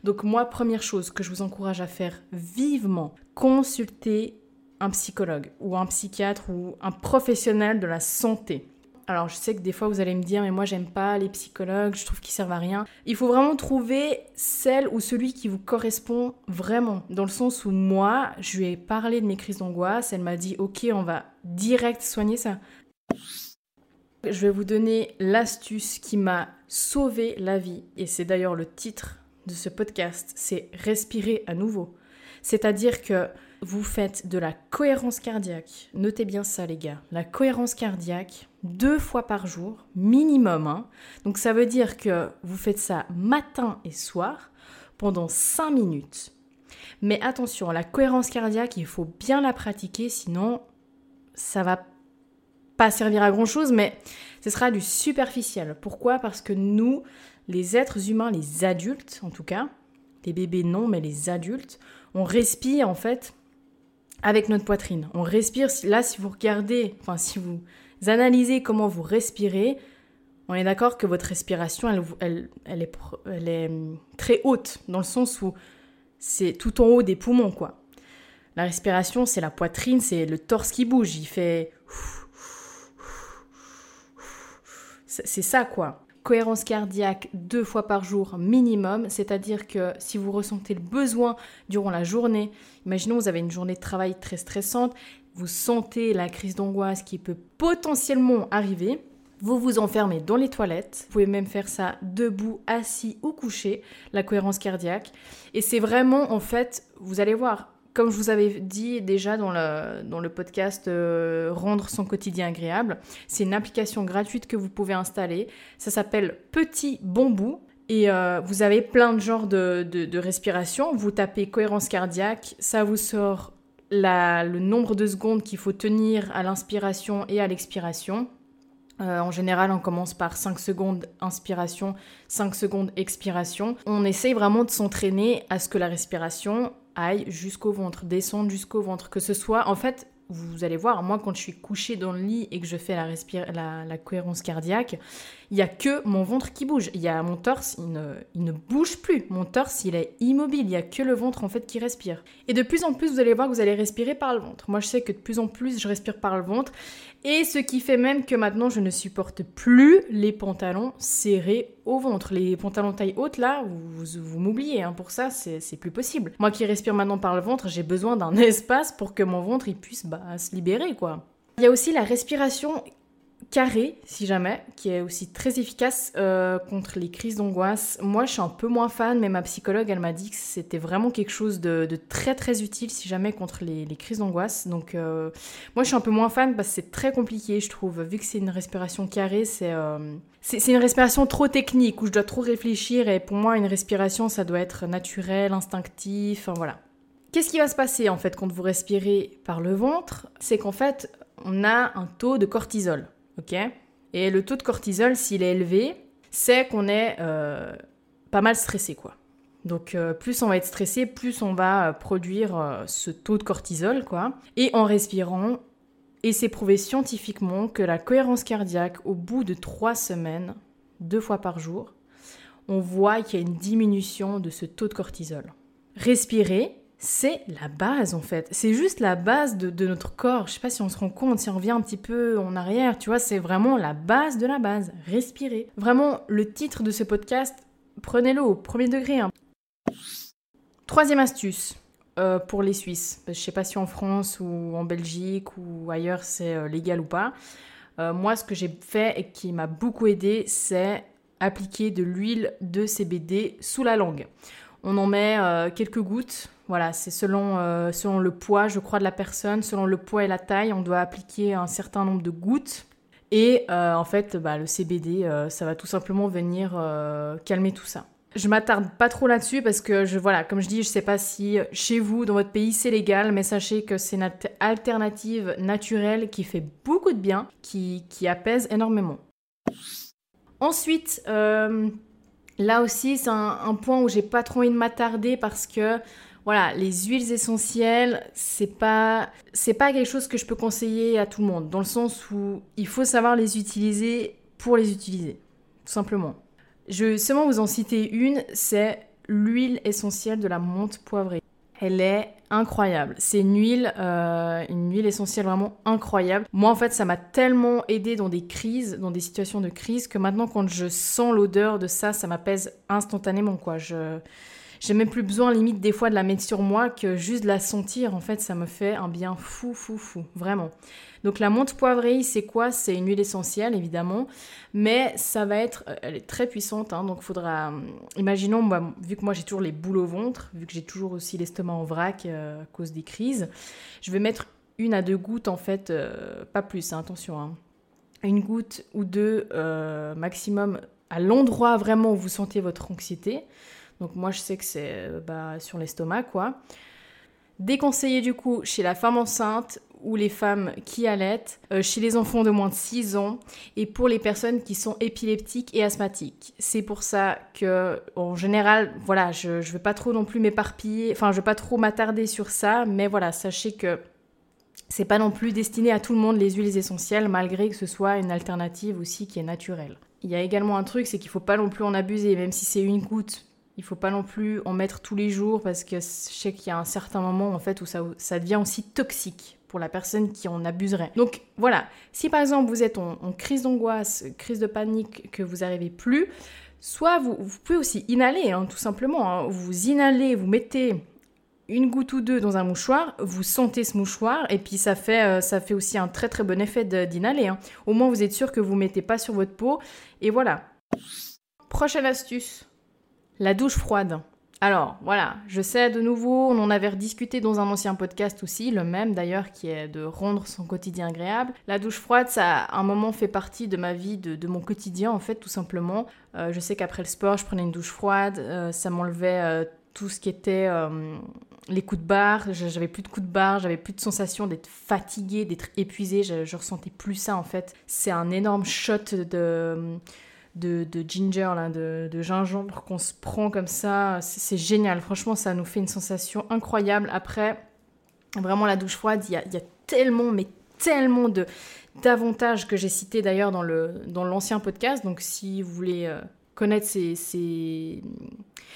Donc moi, première chose que je vous encourage à faire vivement, consulter un psychologue ou un psychiatre ou un professionnel de la santé. Alors je sais que des fois vous allez me dire mais moi j'aime pas les psychologues, je trouve qu'ils servent à rien. Il faut vraiment trouver celle ou celui qui vous correspond vraiment. Dans le sens où moi, je lui ai parlé de mes crises d'angoisse, elle m'a dit ok on va direct soigner ça. Je vais vous donner l'astuce qui m'a sauvé la vie et c'est d'ailleurs le titre de ce podcast, c'est respirer à nouveau. C'est-à-dire que vous faites de la cohérence cardiaque. Notez bien ça les gars. La cohérence cardiaque deux fois par jour, minimum. Hein. Donc ça veut dire que vous faites ça matin et soir pendant 5 minutes. Mais attention, la cohérence cardiaque, il faut bien la pratiquer, sinon ça va pas servir à grand chose, mais ce sera du superficiel. Pourquoi? Parce que nous, les êtres humains, les adultes en tout cas, les bébés non, mais les adultes, on respire en fait avec notre poitrine. On respire, là si vous regardez, enfin si vous analysez comment vous respirez, on est d'accord que votre respiration, elle, est, est, hum, très haute, dans le sens où c'est tout en haut des poumons, quoi. La respiration, c'est la poitrine, c'est le torse qui bouge, il fait... C'est ça, quoi cohérence cardiaque deux fois par jour minimum, c'est-à-dire que si vous ressentez le besoin durant la journée, imaginons vous avez une journée de travail très stressante, vous sentez la crise d'angoisse qui peut potentiellement arriver, vous vous enfermez dans les toilettes. Vous pouvez même faire ça debout, assis ou couché, la cohérence cardiaque. Et c'est vraiment, en fait, vous allez voir, comme je vous avais dit déjà dans le, dans le podcast euh, Rendre son quotidien agréable, c'est une application gratuite que vous pouvez installer. Ça s'appelle Petit Bambou. Et euh, vous avez plein de genres de, de, respiration. Vous tapez cohérence cardiaque, ça vous sort le nombre de secondes qu'il faut tenir à l'inspiration et à l'expiration. Euh, en général, on commence par 5 secondes inspiration, 5 secondes expiration. On essaye vraiment de s'entraîner à ce que la respiration aille jusqu'au ventre, descende jusqu'au ventre, que ce soit en fait vous allez voir, moi quand je suis couchée dans le lit et que je fais la, la, cohérence cardiaque, il n'y a que mon ventre qui bouge. Il y a mon torse, il ne, il ne bouge plus. Mon torse, il est immobile. Il n'y a que le ventre en fait qui respire. Et de plus en plus, vous allez voir que vous allez respirer par le ventre. Moi, je sais que de plus en plus, je respire par le ventre. Et ce qui fait même que maintenant, je ne supporte plus les pantalons serrés au ventre. Les pantalons taille haute, là, vous, vous, m'oubliez. Hein. Pour ça, c'est plus possible. Moi qui respire maintenant par le ventre, j'ai besoin d'un <laughs> espace pour que mon ventre puisse bah, se libérer, quoi. Il y a aussi la respiration carré, si jamais, qui est aussi très efficace euh, contre les crises d'angoisse. Moi, je suis un peu moins fan, mais ma psychologue, elle m'a dit que c'était vraiment quelque chose de, très très utile, si jamais, contre les, crises d'angoisse. Donc, euh, moi, je suis un peu moins fan parce que c'est très compliqué, je trouve. Vu que c'est une respiration carrée, euh, c'est c'est une respiration trop technique, où je dois trop réfléchir, et pour moi, une respiration, ça doit être naturel, instinctif, enfin voilà. Qu'est-ce qui va se passer en fait quand vous respirez par le ventre? C'est qu'en fait, on a un taux de cortisol ok Et le taux de cortisol, s'il est élevé, c'est qu'on est, euh, pas mal stressé, quoi. Donc euh, plus on va être stressé, plus on va euh, produire ce taux de cortisol, quoi. Et en respirant, et c'est prouvé scientifiquement que la cohérence cardiaque, au bout de trois semaines, deux fois par jour, on voit qu'il y a une diminution de ce taux de cortisol. Respirer, c'est la base en fait. C'est juste la base de, notre corps. Je sais pas si on se rend compte, si on revient un petit peu en arrière, tu vois, c'est vraiment la base de la base. Respirer. Vraiment, le titre de ce podcast, prenez-le au premier degré. Hein. Troisième astuce. Euh, pour les Suisses. Je sais pas si en France ou en Belgique ou ailleurs c'est euh, légal ou pas. Euh, moi, ce que j'ai fait et qui m'a beaucoup aidé, c'est appliquer de l'huile de CBD sous la langue. On en met quelques gouttes voilà, c'est selon, euh, selon le poids, je crois, de la personne, selon le poids et la taille, on doit appliquer un certain nombre de gouttes. Et euh, en fait, bah, le CBD, euh, ça va tout simplement venir calmer tout ça. Je m'attarde pas trop là-dessus parce que je voilà, comme je dis, je sais pas si chez vous, dans votre pays, c'est légal, mais sachez que c'est une alternative naturelle qui fait beaucoup de bien, qui, qui apaise énormément. Ensuite, là aussi, c'est un, un, point où j'ai pas trop envie de m'attarder parce que voilà, les huiles essentielles, c'est pas c'est pas quelque chose que je peux conseiller à tout le monde dans le sens où il faut savoir les utiliser pour les utiliser, tout simplement. Je vais seulement vous en citer une, c'est l'huile essentielle de la menthe poivrée. Elle est incroyable. C'est une huile, euh, une huile essentielle vraiment incroyable. Moi, en fait, ça m'a tellement aidé dans des crises, dans des situations de crise, que maintenant, quand je sens l'odeur de ça, ça m'apaise instantanément, quoi. Je, j'ai même plus besoin limite des fois de la mettre sur moi que juste de la sentir. En fait, ça me fait un bien fou, fou, fou, vraiment. Donc la menthe poivrée, c'est quoi? C'est une huile essentielle, évidemment, mais ça va être, euh, elle est très puissante, hein, donc faudra, euh, imaginons, vu que moi j'ai toujours les boules au ventre, vu que j'ai toujours aussi l'estomac en vrac euh, à cause des crises, je vais mettre une à deux gouttes en fait, pas plus, hein, attention, hein. une goutte ou deux maximum à l'endroit vraiment où vous sentez votre anxiété. Donc moi je sais que c'est euh, bah, sur l'estomac quoi. Déconseillé du coup chez la femme enceinte ou les femmes qui allaitent, euh, chez les enfants de moins de 6 ans et pour les personnes qui sont épileptiques et asthmatiques. C'est pour ça que, en général, voilà, je ne vais pas trop non plus m'éparpiller, enfin, je vais pas trop m'attarder sur ça, mais voilà, sachez que c'est pas non plus destiné à tout le monde les huiles essentielles, malgré que ce soit une alternative aussi qui est naturelle. Il y a également un truc, c'est qu'il faut pas non plus en abuser, même si c'est une goutte il faut pas non plus en mettre tous les jours parce que je sais qu'il y a un certain moment en fait où ça, devient aussi toxique pour la personne qui en abuserait. Donc voilà, si par exemple vous êtes en, crise d'angoisse, crise de panique, que vous n'arrivez plus, soit vous, pouvez aussi inhaler, hein, tout simplement. Hein. Vous inhalez, vous mettez une goutte ou deux dans un mouchoir, vous sentez ce mouchoir et puis ça fait, euh, ça fait aussi un très très bon effet d'inhaler. Hein. Au moins vous êtes sûr que vous ne mettez pas sur votre peau et voilà. Prochaine astuce la douche froide. Alors voilà, je sais de nouveau, on en avait rediscuté dans un ancien podcast aussi, le même d'ailleurs, qui est de rendre son quotidien agréable. La douche froide, ça a un moment fait partie de ma vie, de, mon quotidien en fait, tout simplement. Euh, je sais qu'après le sport, je prenais une douche froide, euh, ça m'enlevait euh, tout ce qui était les coups de barre, j'avais plus de coups de barre, j'avais plus de sensation d'être fatiguée, d'être épuisée, je, je ressentais plus ça en fait. C'est un énorme shot de de, ginger, là, de, gingembre qu'on se prend comme ça. C'est génial. Franchement, ça nous fait une sensation incroyable. Après, vraiment, la douche froide, il y a, y a tellement, mais tellement de d'avantages que j'ai cités d'ailleurs dans le dans l'ancien podcast. Donc si vous voulez euh, connaître ces,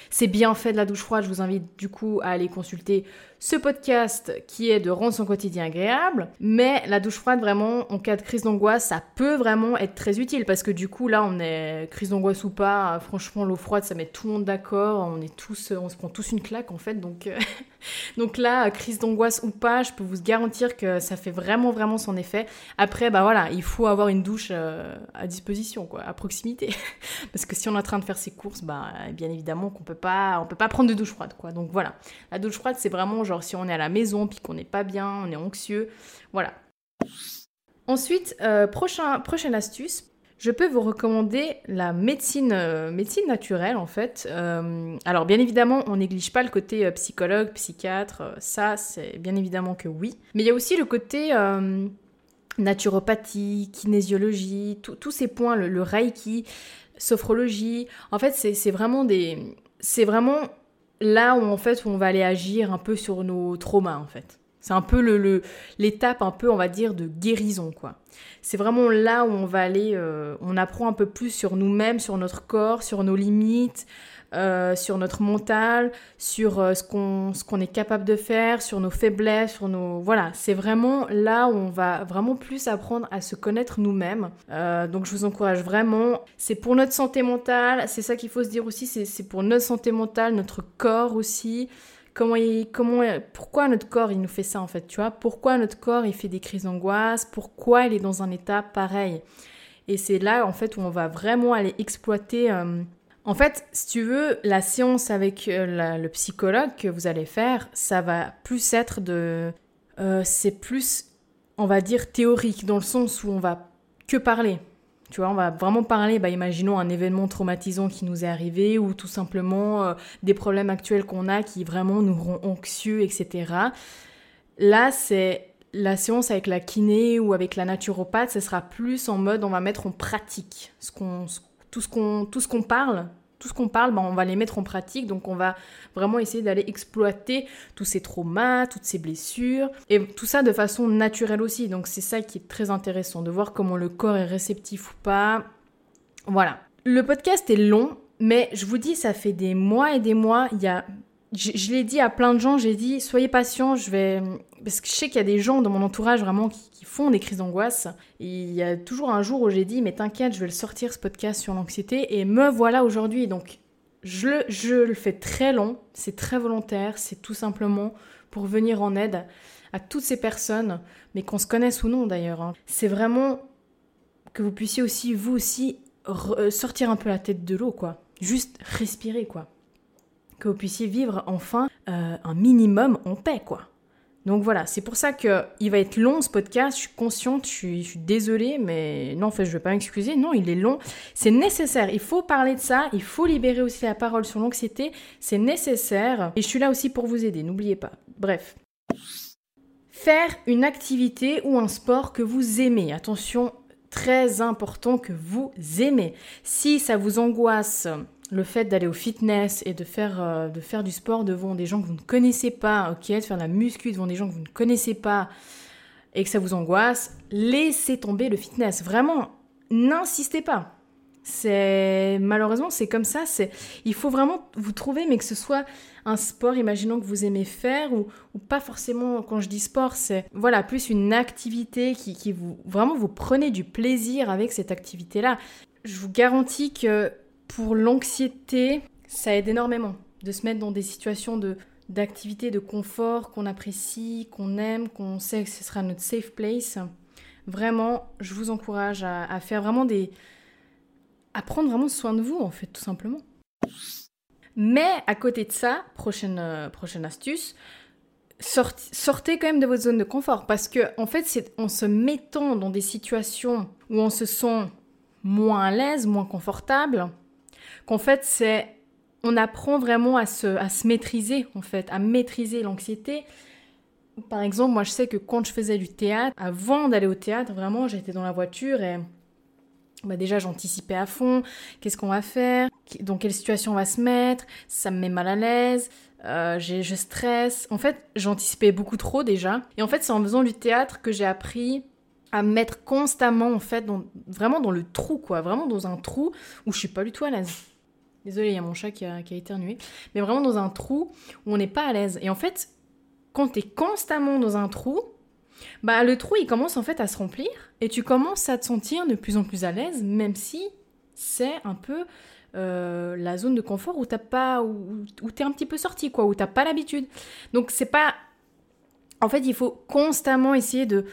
ces, bienfaits de la douche froide, je vous invite du coup à aller consulter ce podcast qui est de rendre son quotidien agréable. Mais la douche froide, vraiment, en cas de crise d'angoisse, ça peut vraiment être très utile parce que du coup, là, on est crise d'angoisse ou pas, franchement, l'eau froide, ça met tout le monde d'accord. On est tous, on se prend tous une claque en fait. Donc, euh, <laughs> donc là, crise d'angoisse ou pas, je peux vous garantir que ça fait vraiment, vraiment son effet. Après, bah voilà, il faut avoir une douche euh, à disposition, quoi, à proximité. <laughs> parce que si on est en train de faire ses courses, bah bien évidemment qu'on peut pas, on peut pas prendre de douche froide, quoi. Donc voilà, la douche froide, c'est vraiment genre si on est à la maison puis qu'on n'est pas bien, on est anxieux, voilà. Ensuite, euh, prochain, prochaine astuce, je peux vous recommander la médecine, euh, médecine naturelle en fait. Euh, alors bien évidemment, on néglige pas le côté psychologue, psychiatre, ça c'est bien évidemment que oui. Mais il y a aussi le côté naturopathie, kinésiologie, tous ces points, le, reiki, sophrologie. En fait, c'est vraiment des, c'est vraiment là où en fait où on va aller agir un peu sur nos traumas en fait. C'est un peu le, l'étape un peu on va dire de guérison quoi. C'est vraiment là où on va aller, euh, on apprend un peu plus sur nous-mêmes, sur notre corps, sur nos limites, euh, sur notre mental, sur euh, ce qu'on est capable de faire, sur nos faiblesses, sur nos voilà, c'est vraiment là où on va vraiment plus apprendre à se connaître nous-mêmes. Euh, donc je vous encourage vraiment. C'est pour notre santé mentale, c'est ça qu'il faut se dire aussi, c'est pour notre santé mentale, notre corps aussi. Comment comment, pourquoi notre corps il nous fait ça en fait, tu vois? Pourquoi notre corps il fait des crises d'angoisse? Pourquoi il est dans un état pareil? Et c'est là en fait où on va vraiment aller exploiter en fait, si tu veux, la séance avec euh, le psychologue que vous allez faire, ça va plus être de... Euh, c'est plus, on va dire, théorique, dans le sens où on va que parler. Tu vois, on va vraiment parler, bah, imaginons un événement traumatisant qui nous est arrivé ou tout simplement euh, des problèmes actuels qu'on a qui vraiment nous rendent anxieux, etc. Là, c'est la séance avec la kiné ou avec la naturopathe, ce sera plus en mode on va mettre en pratique qu'on, qu'on, tout ce qu'on parle, tout ce qu'on parle, ben, on va les mettre en pratique. Donc on va vraiment essayer d'aller exploiter tous ces traumas, toutes ces blessures, et tout ça de façon naturelle aussi. Donc c'est ça qui est très intéressant, de voir comment le corps est réceptif ou pas. Voilà. Le podcast est long, mais je vous dis, ça fait des mois et des mois. Il y a je, l'ai dit à plein de gens, j'ai dit soyez patients, je vais parce que je sais qu'il y a des gens dans mon entourage vraiment qui, font des crises d'angoisse. Il y a toujours un jour où j'ai dit mais t'inquiète, je vais le sortir ce podcast sur l'anxiété et me voilà aujourd'hui. Donc je le, je le fais très long, c'est très volontaire, c'est tout simplement pour venir en aide à toutes ces personnes, mais qu'on se connaisse ou non d'ailleurs. Hein. C'est vraiment que vous puissiez aussi vous aussi sortir un peu la tête de l'eau quoi, juste respirer quoi que vous puissiez vivre enfin euh, un minimum en paix, quoi. Donc voilà, c'est pour ça que il va être long ce podcast. Je suis consciente, je suis, désolée, mais non, en fait, je ne vais pas m'excuser. Non, il est long. C'est nécessaire. Il faut parler de ça. Il faut libérer aussi la parole sur l'anxiété. C'est nécessaire. Et je suis là aussi pour vous aider. N'oubliez pas. Bref. Faire une activité ou un sport que vous aimez. Attention, très important que vous aimez. Si ça vous angoisse le fait d'aller au fitness et de faire, euh, de faire du sport devant des gens que vous ne connaissez pas, ok, de faire de la muscu devant des gens que vous ne connaissez pas et que ça vous angoisse, laissez tomber le fitness. Vraiment, n'insistez pas. C'est malheureusement c'est comme ça. C'est il faut vraiment vous trouver, mais que ce soit un sport, imaginons que vous aimez faire ou, pas forcément. Quand je dis sport, c'est voilà plus une activité qui, qui vous vraiment vous prenez du plaisir avec cette activité là. Je vous garantis que pour l'anxiété, ça aide énormément de se mettre dans des situations de d'activité, de confort qu'on apprécie, qu'on aime, qu'on sait que ce sera notre safe place. Vraiment, je vous encourage à, faire vraiment des... à prendre vraiment soin de vous, en fait, tout simplement. Mais à côté de ça, prochaine, euh, prochaine astuce, sortez quand même de votre zone de confort. Parce que, en fait, c'est en se mettant dans des situations où on se sent moins à l'aise, moins confortable, qu'en fait, c'est on apprend vraiment à se, à se maîtriser, en fait, à maîtriser l'anxiété. Par exemple, moi, je sais que quand je faisais du théâtre, avant d'aller au théâtre, vraiment, j'étais dans la voiture et bah déjà j'anticipais à fond, qu'est-ce qu'on va faire, dans quelle situation on va se mettre, ça me met mal à l'aise, euh, je stresse. En fait, j'anticipais beaucoup trop déjà. Et en fait, c'est en faisant du théâtre que j'ai appris à me mettre constamment, en fait, vraiment dans le trou, quoi. Vraiment dans un trou où je suis pas du tout à l'aise. Désolée, il y a mon chat qui a, qui a éternué. Mais vraiment dans un trou où on n'est pas à l'aise. Et en fait, quand tu es constamment dans un trou, bah le trou il commence en fait à se remplir et tu commences à te sentir de plus en plus à l'aise, même si c'est un peu euh, la zone de confort où t'as pas où, où t'es un petit peu sorti quoi où t'as pas l'habitude donc c'est pas en fait il faut constamment essayer de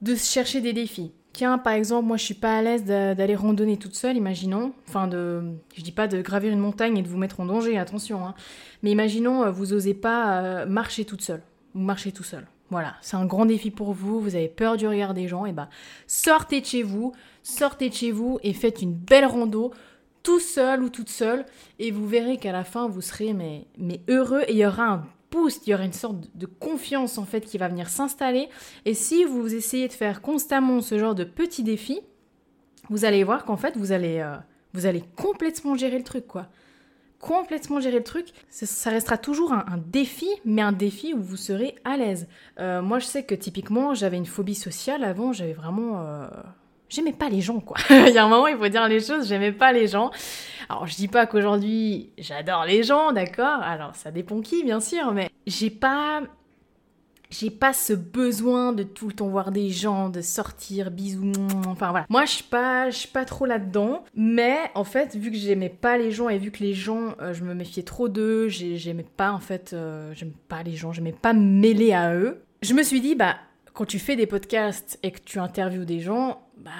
de chercher des défis tiens par exemple moi je suis pas à l'aise d'aller randonner toute seule imaginons enfin de je dis pas de gravir une montagne et de vous mettre en danger attention hein. mais imaginons euh, vous osez pas euh, marcher toute seule ou marcher tout seul voilà, c'est un grand défi pour vous, vous avez peur du regard des gens, et bah sortez de chez vous, sortez de chez vous et faites une belle rando tout seul ou toute seule et vous verrez qu'à la fin vous serez mais, mais heureux et il y aura un il y aura une sorte de confiance en fait qui va venir s'installer et si vous essayez de faire constamment ce genre de petits défis, vous allez voir qu'en fait vous allez, euh, vous allez complètement gérer le truc quoi. Complètement gérer le truc, ça restera toujours un, défi, mais un défi où vous serez à l'aise. Euh, moi, je sais que typiquement, j'avais une phobie sociale avant, j'avais vraiment euh, j'aimais pas les gens, quoi. <laughs> il y a un moment, il faut dire les choses, j'aimais pas les gens. Alors, je dis pas qu'aujourd'hui, j'adore les gens, d'accord? Alors, ça dépend qui, bien sûr, mais j'ai pas. J'ai pas ce besoin de tout le temps voir des gens, de sortir, bisous, enfin voilà. Moi, je suis pas, suis pas trop là-dedans, mais en fait, vu que j'aimais pas les gens et vu que les gens, euh, je me méfiais trop d'eux, j'aimais pas en fait, euh, j'aime pas les gens, j'aimais pas mêler à eux. Je me suis dit, bah, quand tu fais des podcasts et que tu interviews des gens, bah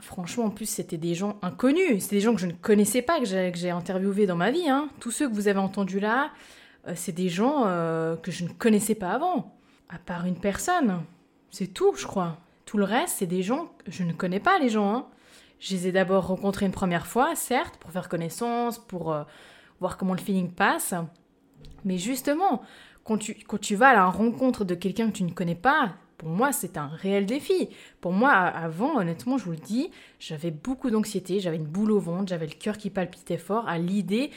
franchement en plus c'était des gens inconnus, c'est des gens que je ne connaissais pas, que j'ai interviewés dans ma vie. Hein. Tous ceux que vous avez entendus là, euh, c'est des gens euh, que je ne connaissais pas avant, à part une personne. C'est tout, je crois. Tout le reste, c'est des gens que je ne connais pas, les gens. Hein. Je les ai d'abord rencontrés une première fois, certes, pour faire connaissance, pour euh, voir comment le feeling passe. Mais justement, quand tu, quand tu vas à la rencontre de quelqu'un que tu ne connais pas, pour moi, c'est un réel défi. Pour moi, avant, honnêtement, je vous le dis, j'avais beaucoup d'anxiété, j'avais une boule au ventre, j'avais le cœur qui palpitait fort à l'idée,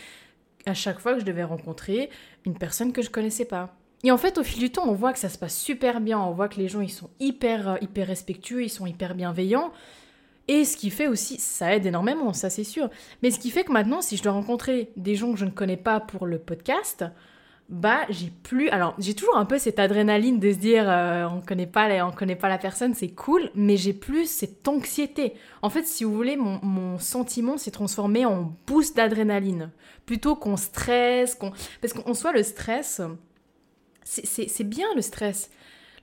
à chaque fois que je devais rencontrer une personne que je connaissais pas. Et en fait, au fil du temps, on voit que ça se passe super bien, on voit que les gens, ils sont hyper, euh, hyper respectueux, ils sont hyper bienveillants. Et ce qui fait aussi, ça aide énormément, ça c'est sûr. Mais ce qui fait que maintenant, si je dois rencontrer des gens que je ne connais pas pour le podcast, bah j'ai plus alors j'ai toujours un peu cette adrénaline de se dire euh, on connaît pas on connaît pas la personne c'est cool mais j'ai plus cette anxiété. En fait si vous voulez mon, sentiment s'est transformé en boost d'adrénaline. Plutôt qu'on stresse qu'on parce qu'en soit le stress c'est bien le stress.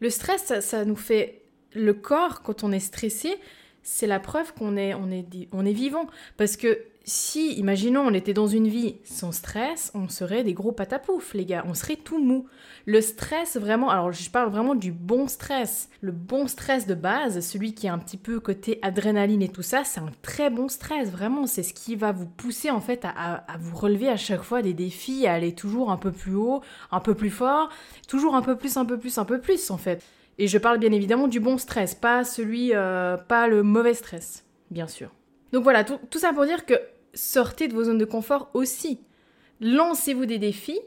Le stress ça, nous fait le corps quand on est stressé c'est la preuve qu'on est on est on est vivant parce que si, imaginons, on était dans une vie sans stress, on serait des gros patapouf, les gars. On serait tout mou. Le stress, vraiment, alors je parle vraiment du bon stress. Le bon stress de base, celui qui est un petit peu côté adrénaline et tout ça, c'est un très bon stress, vraiment. C'est ce qui va vous pousser, en fait, à, vous relever à chaque fois des défis, à aller toujours un peu plus haut, un peu plus fort, toujours un peu plus, un peu plus, un peu plus, en fait. Et je parle bien évidemment du bon stress, pas celui, euh, pas le mauvais stress, bien sûr. Donc voilà, tout ça pour dire que sortez de vos zones de confort aussi. Lancez-vous des défis.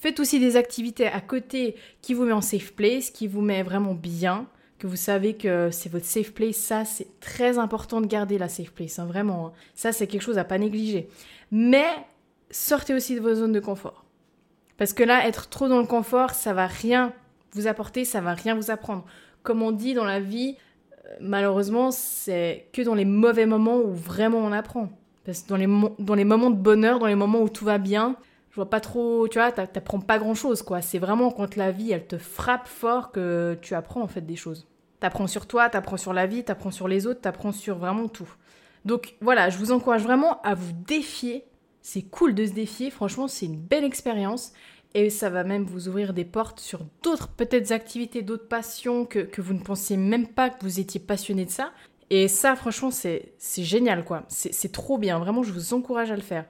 Faites aussi des activités à côté qui vous met en safe place, qui vous met vraiment bien, que vous savez que c'est votre safe place. Ça, c'est très important de garder la safe place, hein, vraiment. Hein. Ça, c'est quelque chose à pas négliger. Mais sortez aussi de vos zones de confort. Parce que là, être trop dans le confort, ça va rien vous apporter, ça va rien vous apprendre. Comme on dit dans la vie, euh, malheureusement, c'est que dans les mauvais moments où vraiment on apprend. Parce que dans les, dans les moments de bonheur, dans les moments où tout va bien, je vois pas trop, tu vois, t'apprends pas grand chose, quoi. C'est vraiment quand la vie, elle te frappe fort que tu apprends, en fait, des choses. T'apprends sur toi, t'apprends sur la vie, t'apprends sur les autres, t'apprends sur vraiment tout. Donc voilà, je vous encourage vraiment à vous défier. C'est cool de se défier, franchement, c'est une belle expérience. Et ça va même vous ouvrir des portes sur d'autres peut-être activités, d'autres passions que, que, vous ne pensiez même pas que vous étiez passionné de ça. Et ça, franchement, c'est génial, quoi. C'est trop bien. Vraiment, je vous encourage à le faire.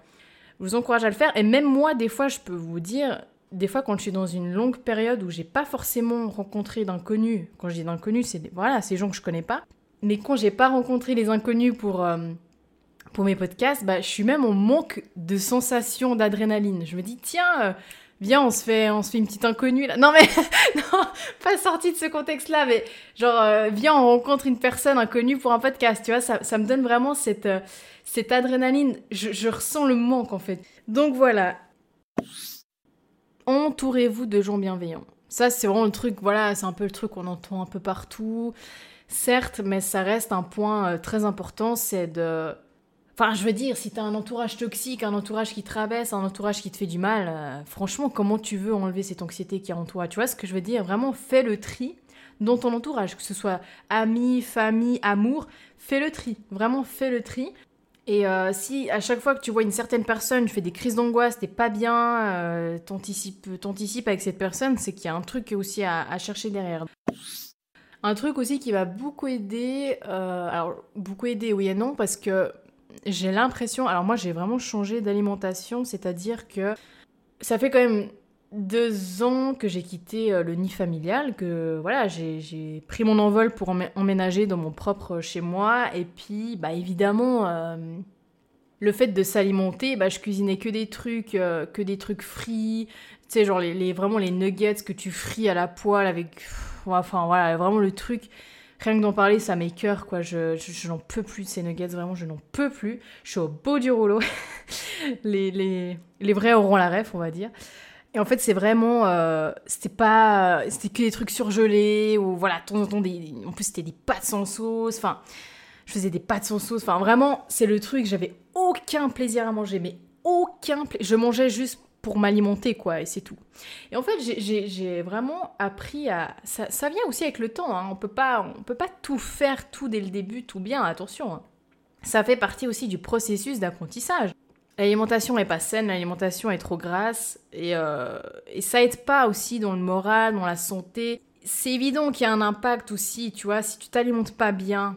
Je vous encourage à le faire. Et même moi, des fois, je peux vous dire, des fois, quand je suis dans une longue période où j'ai pas forcément rencontré d'inconnus, quand je dis d'inconnus, c'est voilà, ces gens que je connais pas. Mais quand j'ai pas rencontré les inconnus pour, euh, pour mes podcasts, bah, je suis même en manque de sensation d'adrénaline. Je me dis, tiens, euh, viens, on se fait, on se fait une petite inconnue là. Non mais, <laughs> non, pas sorti de ce contexte-là, mais genre, euh, viens, on rencontre une personne inconnue pour un podcast, tu vois, ça, ça me donne vraiment cette, euh, cette adrénaline. Je, je ressens le manque en fait. Donc voilà. Entourez-vous de gens bienveillants. Ça, c'est vraiment le truc, voilà, c'est un peu le truc qu'on entend un peu partout. Certes, mais ça reste un point très important, c'est de Enfin, je veux dire, si t'as un entourage toxique, un entourage qui te rabaisse, un entourage qui te fait du mal, euh, franchement, comment tu veux enlever cette anxiété qui est en toi? Tu vois ce que je veux dire? Vraiment, fais le tri dans ton entourage, que ce soit amis, famille, amour, fais le tri. Vraiment, fais le tri. Et euh, si à chaque fois que tu vois une certaine personne, tu fais des crises d'angoisse, t'es pas bien, euh, t'anticipes avec cette personne, c'est qu'il y a un truc aussi à, chercher derrière. Un truc aussi qui va beaucoup aider, euh, alors beaucoup aider oui et non, parce que j'ai l'impression, alors moi j'ai vraiment changé d'alimentation, c'est-à-dire que ça fait quand même deux ans que j'ai quitté euh, le nid familial, que voilà, j'ai pris mon envol pour emménager dans mon propre chez moi, et puis bah évidemment, euh, le fait de s'alimenter, bah je cuisinais que des trucs, euh, que des trucs frits, tu sais genre les, vraiment les nuggets que tu frites à la poêle avec, enfin voilà, vraiment le truc rien que d'en parler, ça m'écœure, quoi. Je, je, n'en peux plus de ces nuggets, vraiment, je n'en peux plus. Je suis au beau du rouleau. <laughs> les, les, les, vrais auront la ref, on va dire. Et en fait, c'est vraiment. Euh, c'était pas. C'était que des trucs surgelés, ou voilà, de temps en temps, des, en plus, c'était des pâtes sans sauce. Enfin, je faisais des pâtes sans sauce. Enfin, vraiment, c'est le truc, j'avais aucun plaisir à manger, mais aucun plaisir. Je mangeais juste pour m'alimenter, quoi, et c'est tout. Et en fait, j'ai vraiment appris à... Ça, ça, vient aussi avec le temps, hein. on peut pas on peut pas tout faire tout dès le début, tout bien, attention. Hein. Ça fait partie aussi du processus d'apprentissage. L'alimentation est pas saine, l'alimentation est trop grasse, et, euh, et ça aide pas aussi dans le moral, dans la santé. C'est évident qu'il y a un impact aussi, tu vois, si tu t'alimentes pas bien,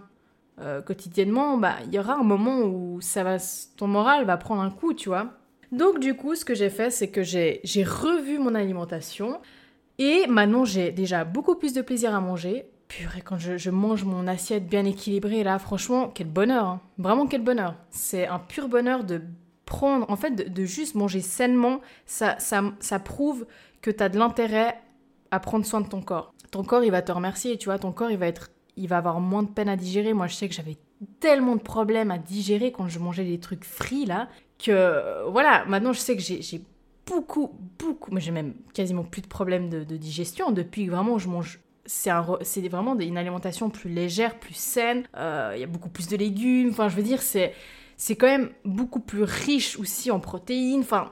euh, quotidiennement, bah il y aura un moment où ça va, ton moral va prendre un coup, tu vois. Donc du coup, ce que j'ai fait, c'est que j'ai revu mon alimentation et maintenant j'ai déjà beaucoup plus de plaisir à manger. Purée, quand je, mange mon assiette bien équilibrée, là, franchement, quel bonheur. Hein. Vraiment, quel bonheur. C'est un pur bonheur de prendre, en fait, de, juste manger sainement. Ça, ça, ça prouve que tu as de l'intérêt à prendre soin de ton corps. Ton corps, il va te remercier, tu vois, ton corps, il va être il va avoir moins de peine à digérer. Moi, je sais que j'avais tellement de problèmes à digérer quand je mangeais des trucs frits, là, que voilà, maintenant je sais que j'ai beaucoup, beaucoup, mais j'ai même quasiment plus de problèmes de, digestion depuis que vraiment je mange. C'est vraiment une alimentation plus légère, plus saine. Euh, il y a beaucoup plus de légumes. Enfin, je veux dire, c'est quand même beaucoup plus riche aussi en protéines. Enfin,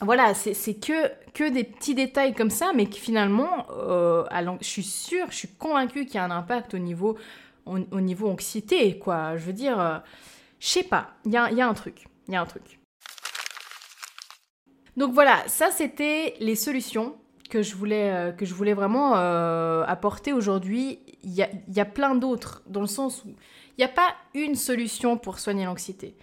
voilà, c'est que, que des petits détails comme ça, mais qui finalement, euh, je suis sûre, je suis convaincue qu'il y a un impact au niveau, au, niveau anxiété, quoi. Je veux dire, euh, je sais pas, il y a, y a un truc, il y a un truc. Donc voilà, ça c'était les solutions que je voulais, euh, vraiment euh, apporter aujourd'hui. Il y a, y a, plein d'autres, dans le sens où il n'y a pas une solution pour soigner l'anxiété.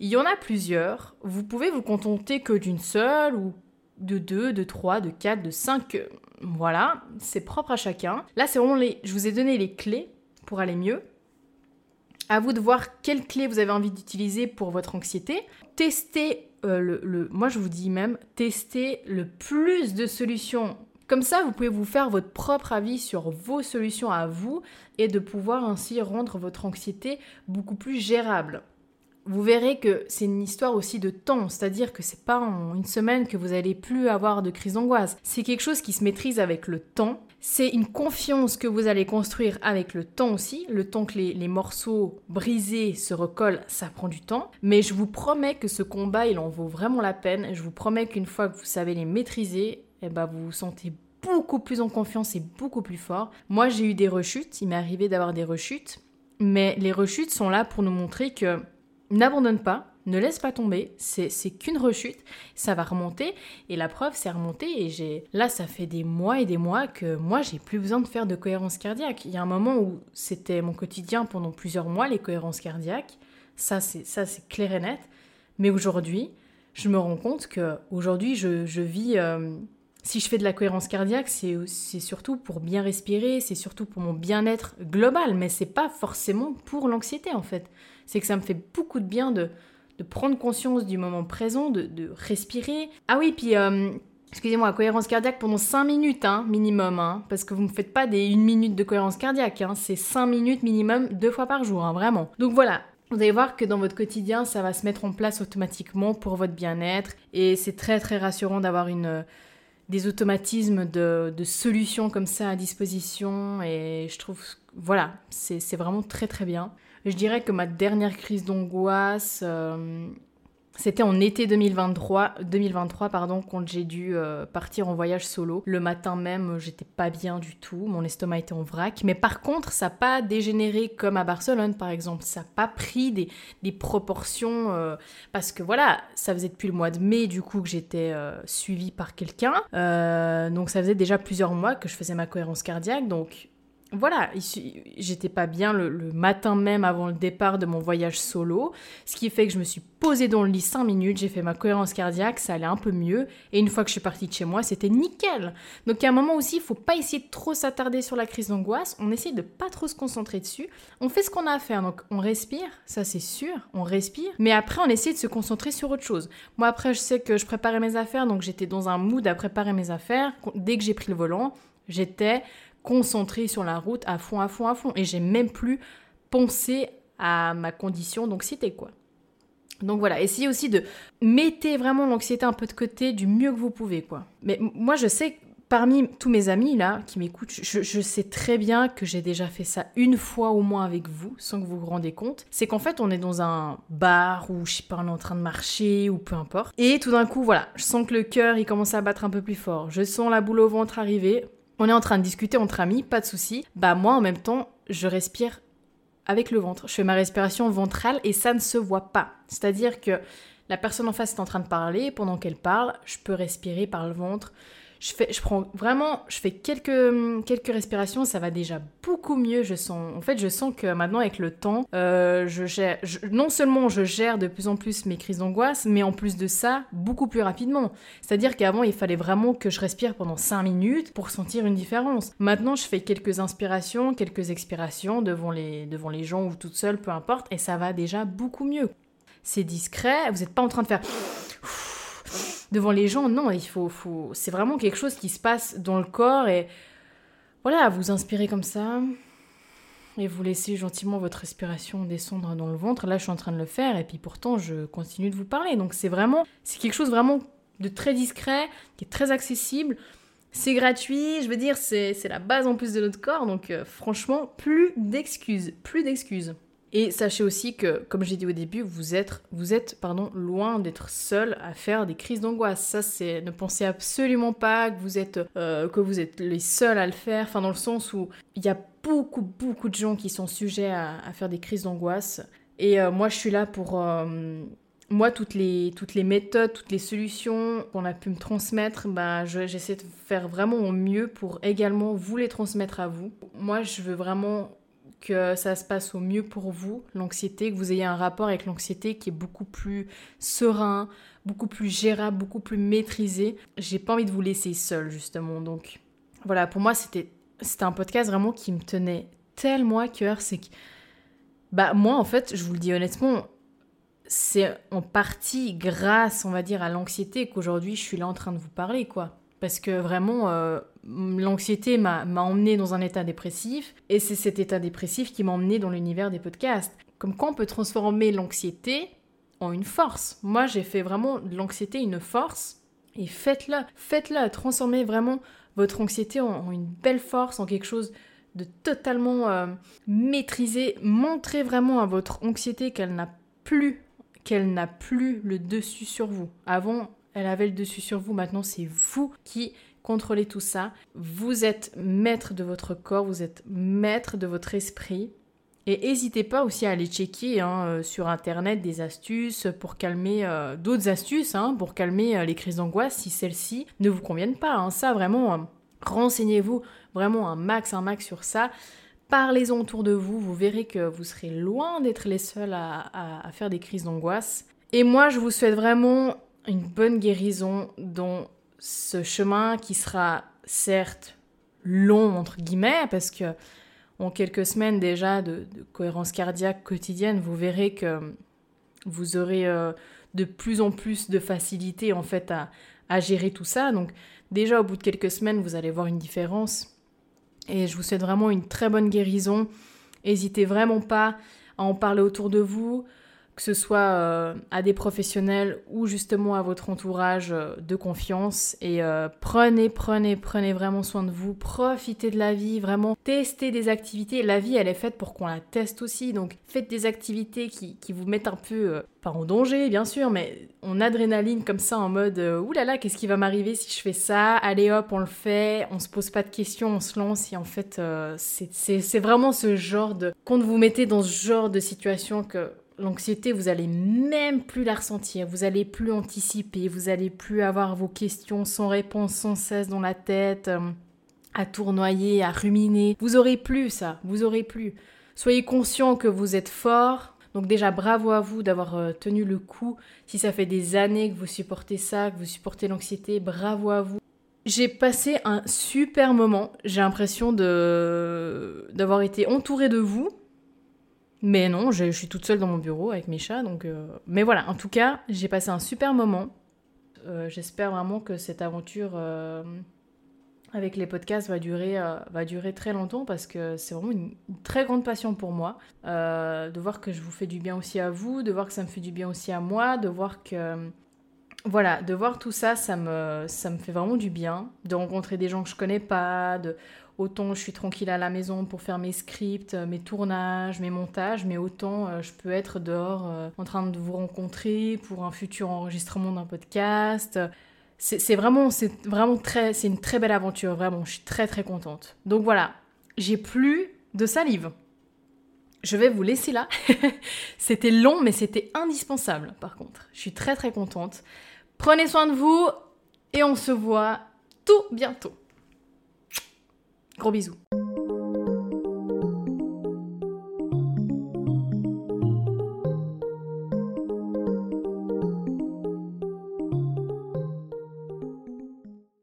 Il y en a plusieurs. Vous pouvez vous contenter que d'une seule, ou de deux, de trois, de quatre, de cinq. Euh, voilà, c'est propre à chacun. Là, c'est vraiment les. Je vous ai donné les clés pour aller mieux. À vous de voir quelles clés vous avez envie d'utiliser pour votre anxiété. Testez euh, moi je vous dis même, testez le plus de solutions. Comme ça, vous pouvez vous faire votre propre avis sur vos solutions à vous et de pouvoir ainsi rendre votre anxiété beaucoup plus gérable. Vous verrez que c'est une histoire aussi de temps, c'est-à-dire que c'est pas en une semaine que vous allez plus avoir de crise d'angoisse. C'est quelque chose qui se maîtrise avec le temps c'est une confiance que vous allez construire avec le temps aussi. Le temps que les, morceaux brisés se recollent, ça prend du temps. Mais je vous promets que ce combat, il en vaut vraiment la peine. Je vous promets qu'une fois que vous savez les maîtriser, eh ben, vous vous sentez beaucoup plus en confiance et beaucoup plus fort. Moi, j'ai eu des rechutes. Il m'est arrivé d'avoir des rechutes. Mais les rechutes sont là pour nous montrer que n'abandonne pas, ne laisse pas tomber, c'est qu'une rechute, ça va remonter et la preuve c'est remonté et j'ai là ça fait des mois et des mois que moi j'ai plus besoin de faire de cohérence cardiaque. Il y a un moment où c'était mon quotidien pendant plusieurs mois les cohérences cardiaques, ça c'est clair et net, mais aujourd'hui je me rends compte que aujourd'hui je, vis euh, si je fais de la cohérence cardiaque, c'est surtout pour bien respirer, c'est surtout pour mon bien-être global, mais c'est pas forcément pour l'anxiété en fait. C'est que ça me fait beaucoup de bien de, prendre conscience du moment présent, de, respirer. Ah oui, puis euh, excusez-moi, cohérence cardiaque pendant 5 minutes hein, minimum, hein, parce que vous ne faites pas des 1 minute de cohérence cardiaque, hein, c'est 5 minutes minimum deux fois par jour, vraiment. Donc voilà, vous allez voir que dans votre quotidien, ça va se mettre en place automatiquement pour votre bien-être et c'est très très rassurant d'avoir une des automatismes de, solutions comme ça à disposition et je trouve, voilà, c'est vraiment très très bien. Je dirais que ma dernière crise d'angoisse, euh, c'était en été 2023, 2023 pardon, quand j'ai dû euh, partir en voyage solo. Le matin même, j'étais pas bien du tout, mon estomac était en vrac. Mais par contre, ça n'a pas dégénéré comme à Barcelone, par exemple. Ça n'a pas pris des, proportions euh, parce que voilà, ça faisait depuis le mois de mai du coup que j'étais suivie par quelqu'un. donc ça faisait déjà plusieurs mois que je faisais ma cohérence cardiaque. Donc voilà, j'étais pas bien le, matin même avant le départ de mon voyage solo, ce qui fait que je me suis posée dans le lit 5 minutes, j'ai fait ma cohérence cardiaque, ça allait un peu mieux, et une fois que je suis partie de chez moi, c'était nickel. Donc à un moment aussi, il faut pas essayer de trop s'attarder sur la crise d'angoisse, on essaye de pas trop se concentrer dessus, on fait ce qu'on a à faire, donc on respire, ça c'est sûr, on respire, mais après on essaie de se concentrer sur autre chose. Moi après, je sais que je préparais mes affaires, donc j'étais dans un mood à préparer mes affaires, dès que j'ai pris le volant, j'étais concentrée sur la route à fond, à fond, à fond. Et j'ai même plus pensé à ma condition d'anxiété, quoi. Donc voilà, essayez aussi de mettez vraiment l'anxiété un peu de côté du mieux que vous pouvez, quoi. Mais moi, je sais parmi tous mes amis là qui m'écoutent, je, sais très bien que j'ai déjà fait ça une fois au moins avec vous, sans que vous vous rendez compte. C'est qu'en fait, on est dans un bar ou je sais pas, on est en train de marcher ou peu importe. Et tout d'un coup, voilà, je sens que le cœur il commence à battre un peu plus fort. Je sens la boule au ventre arriver on est en train de discuter entre amis, pas de souci. Bah moi en même temps, je respire avec le ventre. Je fais ma respiration ventrale et ça ne se voit pas. C'est-à-dire que la personne en face est en train de parler, pendant qu'elle parle, je peux respirer par le ventre je fais, je prends vraiment, je fais quelques, quelques respirations, ça va déjà beaucoup mieux. Je sens, en fait, je sens que maintenant avec le temps, euh, je gère, non seulement je gère de plus en plus mes crises d'angoisse, mais en plus de ça, beaucoup plus rapidement. C'est-à-dire qu'avant, il fallait vraiment que je respire pendant 5 minutes pour sentir une différence. Maintenant, je fais quelques inspirations, quelques expirations devant les, devant les gens ou toute seule, peu importe, et ça va déjà beaucoup mieux. C'est discret, vous n'êtes pas en train de faire devant les gens, non, il faut, c'est vraiment quelque chose qui se passe dans le corps et voilà, vous inspirez comme ça et vous laissez gentiment votre respiration descendre dans le ventre. Là, je suis en train de le faire et puis pourtant, je continue de vous parler. Donc c'est vraiment, c'est quelque chose vraiment de très discret, qui est très accessible. C'est gratuit, je veux dire, c'est la base en plus de notre corps, donc euh, franchement, plus d'excuses, plus d'excuses. Et sachez aussi que, comme j'ai dit au début, vous êtes, vous êtes pardon, loin d'être seul à faire des crises d'angoisse. Ça, c'est ne pensez absolument pas que vous êtes, euh, que vous êtes les seuls à le faire. Enfin, dans le sens où il y a beaucoup, beaucoup de gens qui sont sujets à, faire des crises d'angoisse. Et euh, moi, je suis là pour euh, moi, toutes les, toutes les méthodes, toutes les solutions qu'on a pu me transmettre, bah, j'essaie de faire vraiment au mieux pour également vous les transmettre à vous. Moi, je veux vraiment que ça se passe au mieux pour vous, l'anxiété, que vous ayez un rapport avec l'anxiété qui est beaucoup plus serein, beaucoup plus gérable, beaucoup plus maîtrisé. J'ai pas envie de vous laisser seul, justement. Donc, voilà, pour moi, c'était, un podcast vraiment qui me tenait tellement à cœur. C'est que, bah, moi, en fait, je vous le dis honnêtement, c'est en partie grâce, on va dire, à l'anxiété qu'aujourd'hui je suis là en train de vous parler, quoi. Parce que vraiment, euh, l'anxiété m'a emmené dans un état dépressif, et c'est cet état dépressif qui m'a emmené dans l'univers des podcasts. Comme quoi on peut transformer l'anxiété en une force. Moi, j'ai fait vraiment de l'anxiété une force, et faites-la, faites-la, transformez vraiment votre anxiété en, une belle force, en quelque chose de totalement euh, maîtrisé. Montrez vraiment à votre anxiété qu'elle n'a plus, qu'elle n'a plus le dessus sur vous. Avant, elle avait le dessus sur vous, maintenant c'est vous qui contrôlez tout ça. Vous êtes maître de votre corps, vous êtes maître de votre esprit. Et n'hésitez pas aussi à aller checker hein, euh, sur internet des astuces pour calmer, euh, d'autres astuces hein, pour calmer euh, les crises d'angoisse si celles-ci ne vous conviennent pas. Hein. Ça vraiment, renseignez-vous vraiment un max, un max sur ça. Parlez-en autour de vous, vous verrez que vous serez loin d'être les seuls à faire des crises d'angoisse. Et moi, je vous souhaite vraiment une bonne guérison dans ce chemin qui sera certes long entre guillemets parce que en quelques semaines déjà de, cohérence cardiaque quotidienne, vous verrez que vous aurez euh, de plus en plus de facilité en fait à, à gérer tout ça. Donc déjà au bout de quelques semaines, vous allez voir une différence. Et je vous souhaite vraiment une très bonne guérison. N'hésitez vraiment pas à en parler autour de vous que ce soit euh, à des professionnels ou justement à votre entourage euh, de confiance. Et euh, prenez, prenez, prenez vraiment soin de vous, profitez de la vie, vraiment testez des activités. La vie, elle est faite pour qu'on la teste aussi, donc faites des activités qui, qui vous mettent un peu, pas en danger bien sûr, mais en adrénaline comme ça, en mode oulala, qu'est-ce qui va m'arriver si je fais ça? Allez hop, on le fait, on se pose pas de questions, on se lance. Et en fait, c'est vraiment ce genre de... Quand vous mettez dans ce genre de situation que L'anxiété, vous allez même plus la ressentir, vous allez plus anticiper, vous allez plus avoir vos questions sans réponse sans cesse dans la tête, euh, à tournoyer, à ruminer. Vous aurez plus ça, vous aurez plus. Soyez conscient que vous êtes fort. Donc déjà bravo à vous d'avoir euh, tenu le coup. Si ça fait des années que vous supportez ça, que vous supportez l'anxiété, bravo à vous. J'ai passé un super moment. J'ai l'impression de d'avoir été entourée de vous mais non, je, suis toute seule dans mon bureau avec mes chats, donc... Euh, mais voilà, en tout cas, j'ai passé un super moment. Euh, j'espère vraiment que cette aventure euh, avec les podcasts va durer, va durer très longtemps parce que c'est vraiment une, très grande passion pour moi. de voir que je vous fais du bien aussi à vous, de voir que ça me fait du bien aussi à moi, de voir que... Voilà, de voir tout ça, ça me, ça me fait vraiment du bien. De rencontrer des gens que je connais pas, de Autant je suis tranquille à la maison pour faire mes scripts, mes tournages, mes montages, mais autant euh, je peux être dehors euh, en train de vous rencontrer pour un futur enregistrement d'un podcast. C'est vraiment, c'est vraiment très, c'est une très belle aventure, vraiment. Je suis très très contente. Donc voilà, j'ai plus de salive. Je vais vous laisser là. <laughs> c'était long, mais c'était indispensable par contre. Je suis très très contente. Prenez soin de vous et on se voit tout bientôt. Gros bisous.